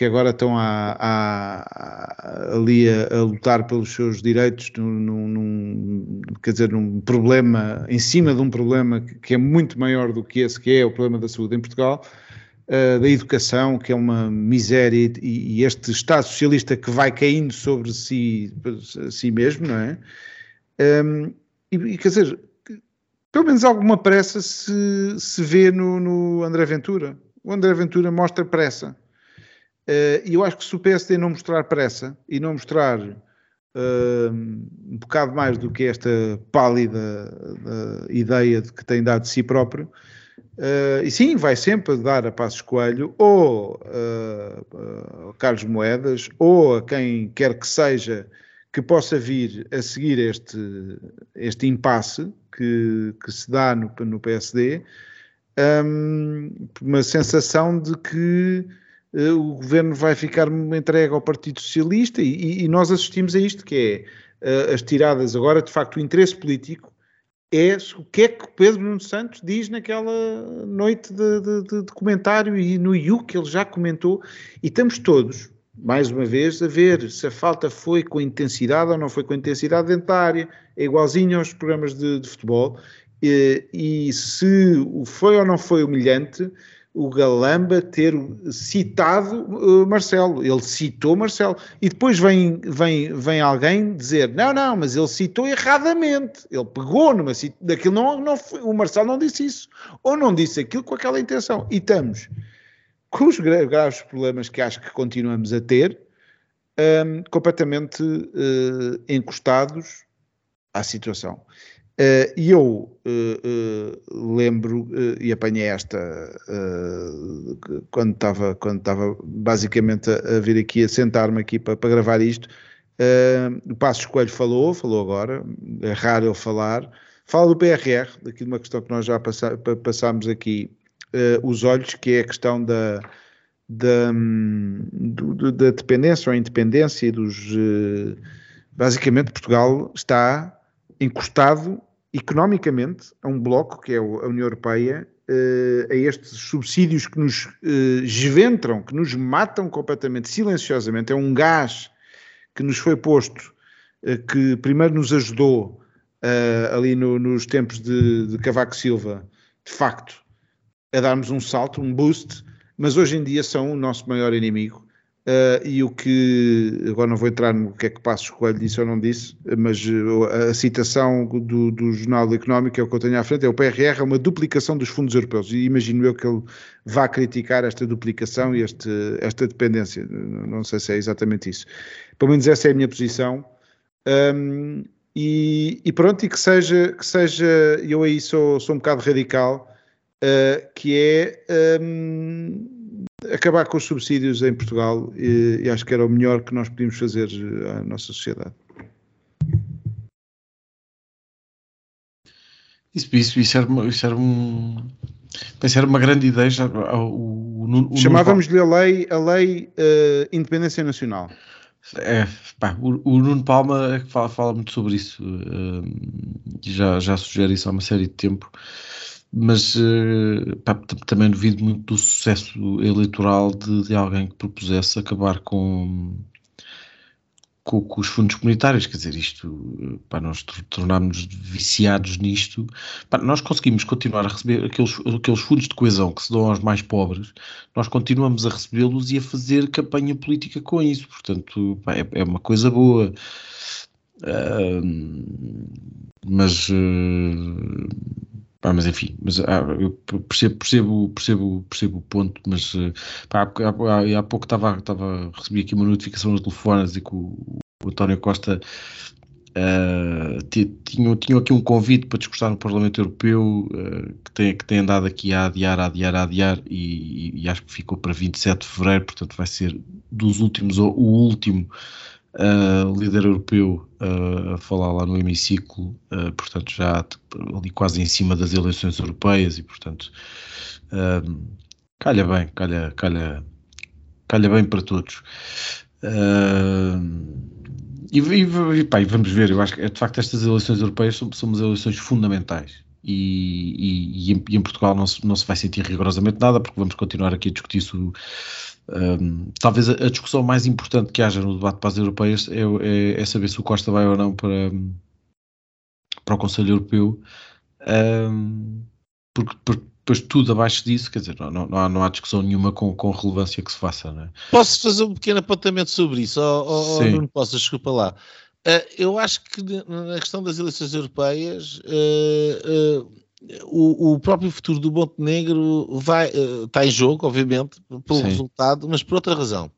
que agora estão a, a, a, ali a, lutar pelos seus direitos, num, num, quer dizer, num problema, em cima de um problema que é muito maior do que esse, que é o problema da saúde em Portugal, uh, da educação, que é uma miséria, e, e, este Estado socialista que vai caindo sobre si, si mesmo, não é? Um, ehm, e, e, quer dizer, pelo menos alguma pressa se, se vê no, no André Ventura. O André Ventura mostra pressa e eu acho que se o PSD não mostrar pressa e não mostrar uh, um bocado mais do que esta pálida uh, ideia de que tem dado de si próprio, uh, e sim, vai sempre dar a Passos Coelho ou a Carlos Moedas ou a quem quer que seja que possa vir a seguir este, este impasse que, que se dá no, no PSD, um, uma sensação de que o governo vai ficar entregue ao Partido Socialista e, e nós assistimos a isto, que é uh, as tiradas. Agora, de facto, o interesse político é o que é que Pedro Nuno Santos diz naquela noite de, de, de, comentário e no IU que ele já comentou, e estamos todos, mais uma vez, a ver se a falta foi com intensidade ou não foi com intensidade dentro da área, é igualzinho aos programas de, de futebol, e, e se foi ou não foi humilhante, o Galamba ter citado uh, Marcelo. Ele citou Marcelo. E depois vem, vem, vem alguém dizer: não, não, mas ele citou erradamente. Ele pegou numa daquilo. Não, não foi, o Marcelo não disse isso. Ou não disse aquilo com aquela intenção. E estamos com os graves problemas que acho que continuamos a ter, um, completamente uh, encostados à situação. Uh, e eu uh, uh, lembro e apanhei esta quando estava quando estava basicamente a, a, vir aqui a sentar-me aqui para, para gravar isto. o Passos Coelho falou, falou agora, é raro ele falar. Fala do PRR, daqui de uma questão que nós já passámos aqui, os olhos, que é a questão da, da, do, da dependência ou independência dos. basicamente, Portugal está encostado economicamente a um bloco que é a União Europeia, uh, a estes subsídios que nos uh, esventram, que nos matam completamente, silenciosamente. É um gás que nos foi posto, uh, que primeiro nos ajudou ali no, nos tempos de Cavaco Silva, de facto, a darmos um salto, um boost, mas hoje em dia são o nosso maior inimigo Uh, e o que, agora não vou entrar no que é que Passos Coelho disse ou não disse, mas uh, a citação do, do, Jornal Económico é o que eu tenho à frente, é o PRR é uma duplicação dos fundos europeus, e imagino eu que ele vá criticar esta duplicação e este, esta dependência, não sei se é exatamente isso. Pelo menos essa é a minha posição, um, e, e, pronto, e que seja, que seja eu aí sou, sou um bocado radical, uh, que é... Um, acabar com os subsídios em Portugal e, e, acho que era o melhor que nós podíamos fazer à nossa sociedade. Isso, isso, isso, era, isso era um. Era uma grande ideia. Já, o, o, o Chamávamos-lhe a lei, a lei uh, Independência Nacional. É, pá, o, o, Nuno Palma é que fala, fala muito sobre isso. Uh, já, já sugere isso há uma série de tempo mas uh, pá, também duvido muito do sucesso eleitoral de, de alguém que propusesse acabar com, com, com, os fundos comunitários, quer dizer, isto, pá, nós tornámos-nos viciados nisto, pá, nós conseguimos continuar a receber aqueles, aqueles fundos de coesão que se dão aos mais pobres, nós continuamos a recebê-los e a fazer campanha política com isso, portanto, pá, é, é, uma coisa boa. Uh, mas uh, Pá, mas enfim, mas, ah, eu percebo, percebo, percebo, percebo o ponto, mas eh, pá, há, há, pouco estava, estava, recebi aqui uma notificação no telefone a dizer que o, o António Costa uh, tinha, tinha aqui um convite para discursar no Parlamento Europeu uh, que, tem, que tem andado aqui a adiar, a adiar, a adiar e, e, e acho que ficou para 27 de Fevereiro, portanto vai ser dos últimos, o último uh, líder europeu uh, a falar lá no hemiciclo, uh, portanto já ali quase em cima das eleições europeias e portanto calha bem, calha, calha, calha bem para todos. E, e, pá, e, vamos ver, eu acho que de facto estas eleições europeias são, são eleições fundamentais e, em, e, em, Portugal não se, não se vai sentir rigorosamente nada porque vamos continuar aqui a discutir isso um, talvez a, a, discussão mais importante que haja no debate para as europeias é, é, é saber se o Costa vai ou não para, para o Conselho Europeu, um, porque, porque, depois tudo abaixo disso, quer dizer, não, não, há, não há discussão nenhuma com, com relevância que se faça. Não é? Posso fazer um pequeno apontamento sobre isso? Ou, ou não posso, desculpa lá. Uh, eu acho que na questão das eleições europeias, uh, uh, o, o, próprio futuro do Montenegro vai, está em jogo, obviamente, pelo Sim. resultado, mas por outra razão.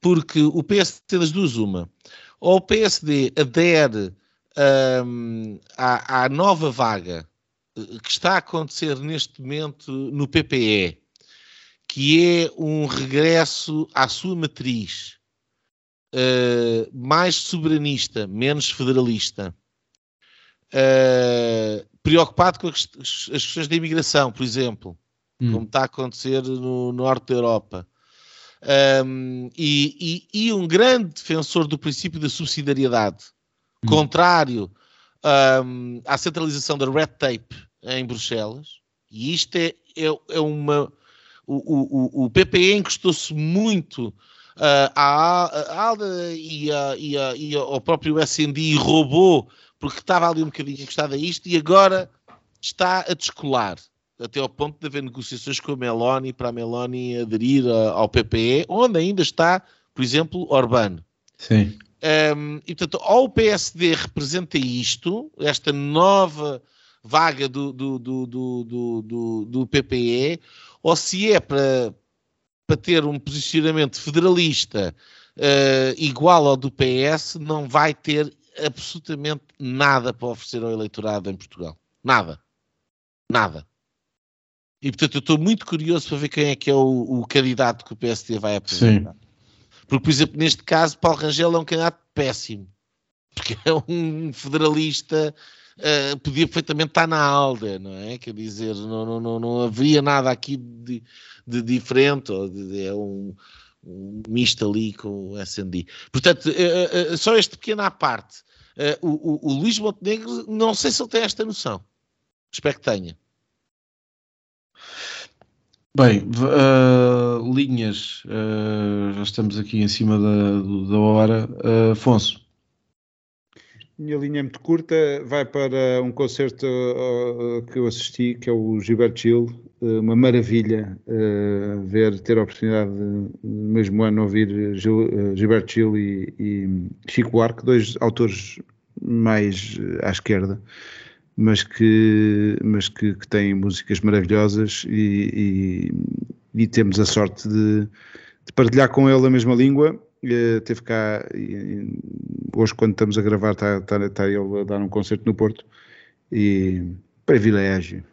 Porque o PSD das duas, uma, ou o PSD adere um, à, à, nova vaga eh, que está a acontecer neste momento no PPE, que é um regresso à sua matriz uh, mais soberanista, menos federalista. Uh, preocupado com as, as, questões da imigração, por exemplo, hum. como está a acontecer no, no norte da Europa. Um, e, e, e, um grande defensor do princípio da subsidiariedade, hum. contrário um, à centralização da red tape em Bruxelas, e isto é, é, é uma. O, o, o PPE encostou-se muito uh, à, à ALDA e, a, e, a, e ao próprio SND e roubou porque estava ali um bocadinho encostado a isto e agora está a descolar até ao ponto de haver negociações com a Meloni para a Meloni aderir ao PPE, onde ainda está, por exemplo, Orbán. Sim. Um, e portanto, ou o PSD representa isto, esta nova vaga do, do, do, do, do, do PPE, ou se é para, para ter um posicionamento federalista uh, igual ao do PS, não vai ter absolutamente nada para oferecer ao eleitorado em Portugal. Nada. Nada. E portanto eu estou muito curioso para ver quem é que é o, o candidato que o PSD vai apresentar. Sim. Porque, por exemplo, neste caso, Paulo Rangel é um candidato péssimo. Porque é um federalista, uh, podia perfeitamente estar na ALDE, não é? Quer dizer, não, não, não, não haveria nada aqui de, de diferente. Ou de, é um, um misto ali com o SND. Portanto, uh, uh, só este pequeno à parte. O, o, o, Luís Montenegro, não sei se ele tem esta noção. Espero que tenha. Bem, linhas, já estamos aqui em cima da, da hora. Afonso. Minha linha é muito curta, vai para um concerto que eu assisti, que é o Gilberto Gil, uma maravilha ver, ter a oportunidade de, no mesmo ano ouvir Gil, Gilberto Gil e, e Chico Buarque, dois autores mais à esquerda, mas que, mas que, que têm músicas maravilhosas e, e, e temos a sorte de, de, partilhar com ele a mesma língua. Uh, teve cá, hoje quando estamos a gravar, está, está, está ele a dar um concerto no Porto e privilégio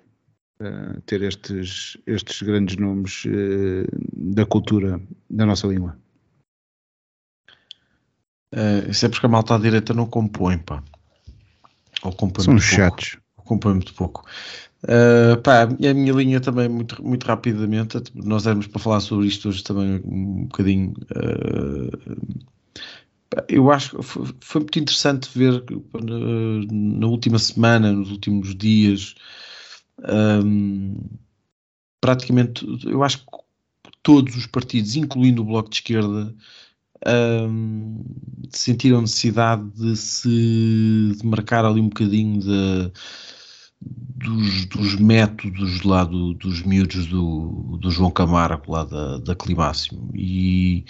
uh, ter estes, estes grandes nomes uh, da cultura da nossa língua. Uh, isso é porque a malta à direita não compõe, pá. Ou compõe São chatos. Compõe muito pouco. Uh, pá, a minha linha também, muito, muito rapidamente, nós éramos para falar sobre isto hoje também um bocadinho. Uh, eu acho que foi, muito interessante ver na, na, última semana, nos últimos dias, um, praticamente, eu acho que todos os partidos, incluindo o Bloco de Esquerda, um, sentiram necessidade de se de marcar ali um bocadinho de, dos, dos, métodos lá do, dos miúdos do, do João Camargo lá da, da Climáximo. E,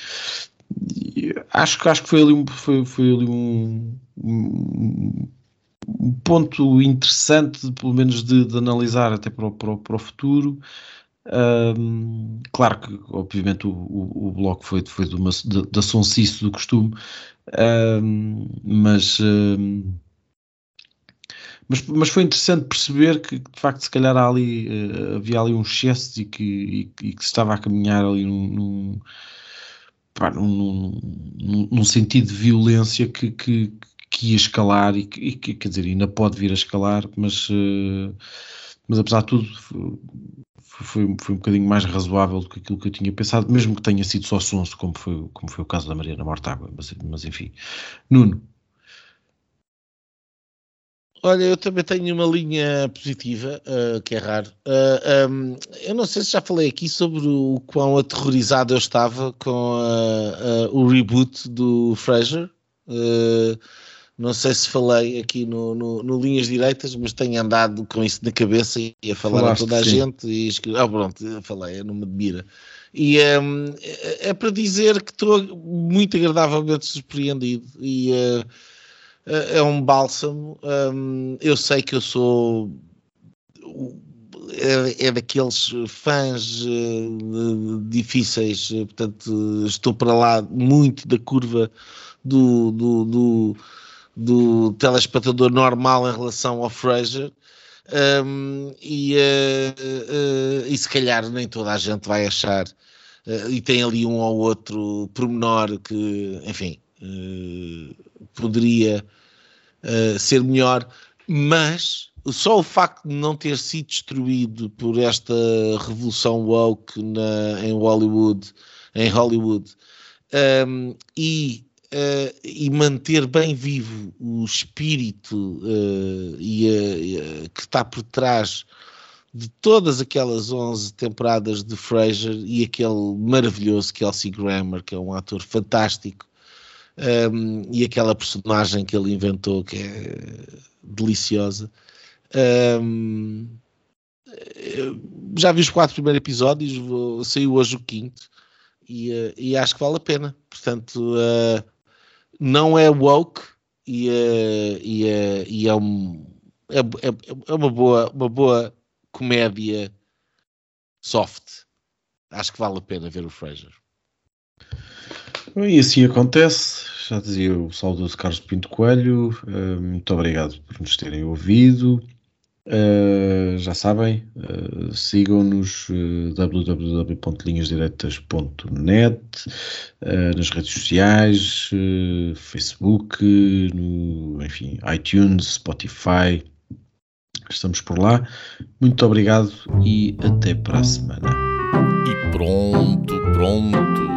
e, acho, acho que foi ali, um, foi, foi ali um, um, ponto interessante pelo menos de, de analisar até para o, para o, para o futuro. Um, claro que, obviamente, o, o, o, bloco foi, foi de uma, de, da sonsice do costume, um, mas, um, mas, mas foi interessante perceber que, de facto, se calhar ali, uh, havia ali um excesso e que, e, e, que se estava a caminhar ali num, num, pá, num, num, sentido de violência que, que, que ia escalar e que, quer dizer, ainda pode vir a escalar, mas. Uh, mas apesar de tudo foi, foi um bocadinho mais razoável do que aquilo que eu tinha pensado, mesmo que tenha sido só sonso, como foi, como foi o caso da Mariana Mortágua, mas, mas enfim. Nuno. Olha, eu também tenho uma linha positiva, uh, que é raro. Uh, um, eu não sei se já falei aqui sobre o quão aterrorizado eu estava com uh, o reboot do Frasier. Uh, não sei se falei aqui no, no, no, Linhas Direitas, mas tenho andado com isso na cabeça e a falar Falaste, a toda a sim. gente e escrevi, ah, pronto, falei, não me admira. E um, é, é para dizer que estou muito agradavelmente surpreendido e uh, é um bálsamo. Um, eu sei que eu sou é, é daqueles fãs uh, difíceis, portanto, estou para lá muito da curva do, do, do do telespectador normal em relação ao Fraser. Um, e, uh, uh, e se calhar nem toda a gente vai achar, e tem ali um ou outro pormenor que, enfim, poderia ser melhor, mas só o facto de não ter sido destruído por esta revolução woke na, em Hollywood, em Hollywood um, e uh, e manter bem vivo o espírito uh, e, que está por trás de todas aquelas 11 temporadas de Frasier e aquele maravilhoso Kelsey Grammer, que é um ator fantástico, um, e aquela personagem que ele inventou que é deliciosa. Um, já vi os quatro primeiros episódios, vou, saiu hoje o quinto e, e acho que vale a pena. Portanto, uh, não é woke e é, e e é, um, é, é, é uma, boa, uma boa comédia soft. Acho que vale a pena ver o Fraser. E assim acontece, já dizia o saudoso Carlos Pinto Coelho, uh, muito obrigado por nos terem ouvido. Uh, já sabem, uh, sigam-nos uh, www.linhasdiretas.net nas redes sociais, Facebook, no, enfim, iTunes, Spotify. Estamos por lá. Muito obrigado e até para a semana. E pronto, pronto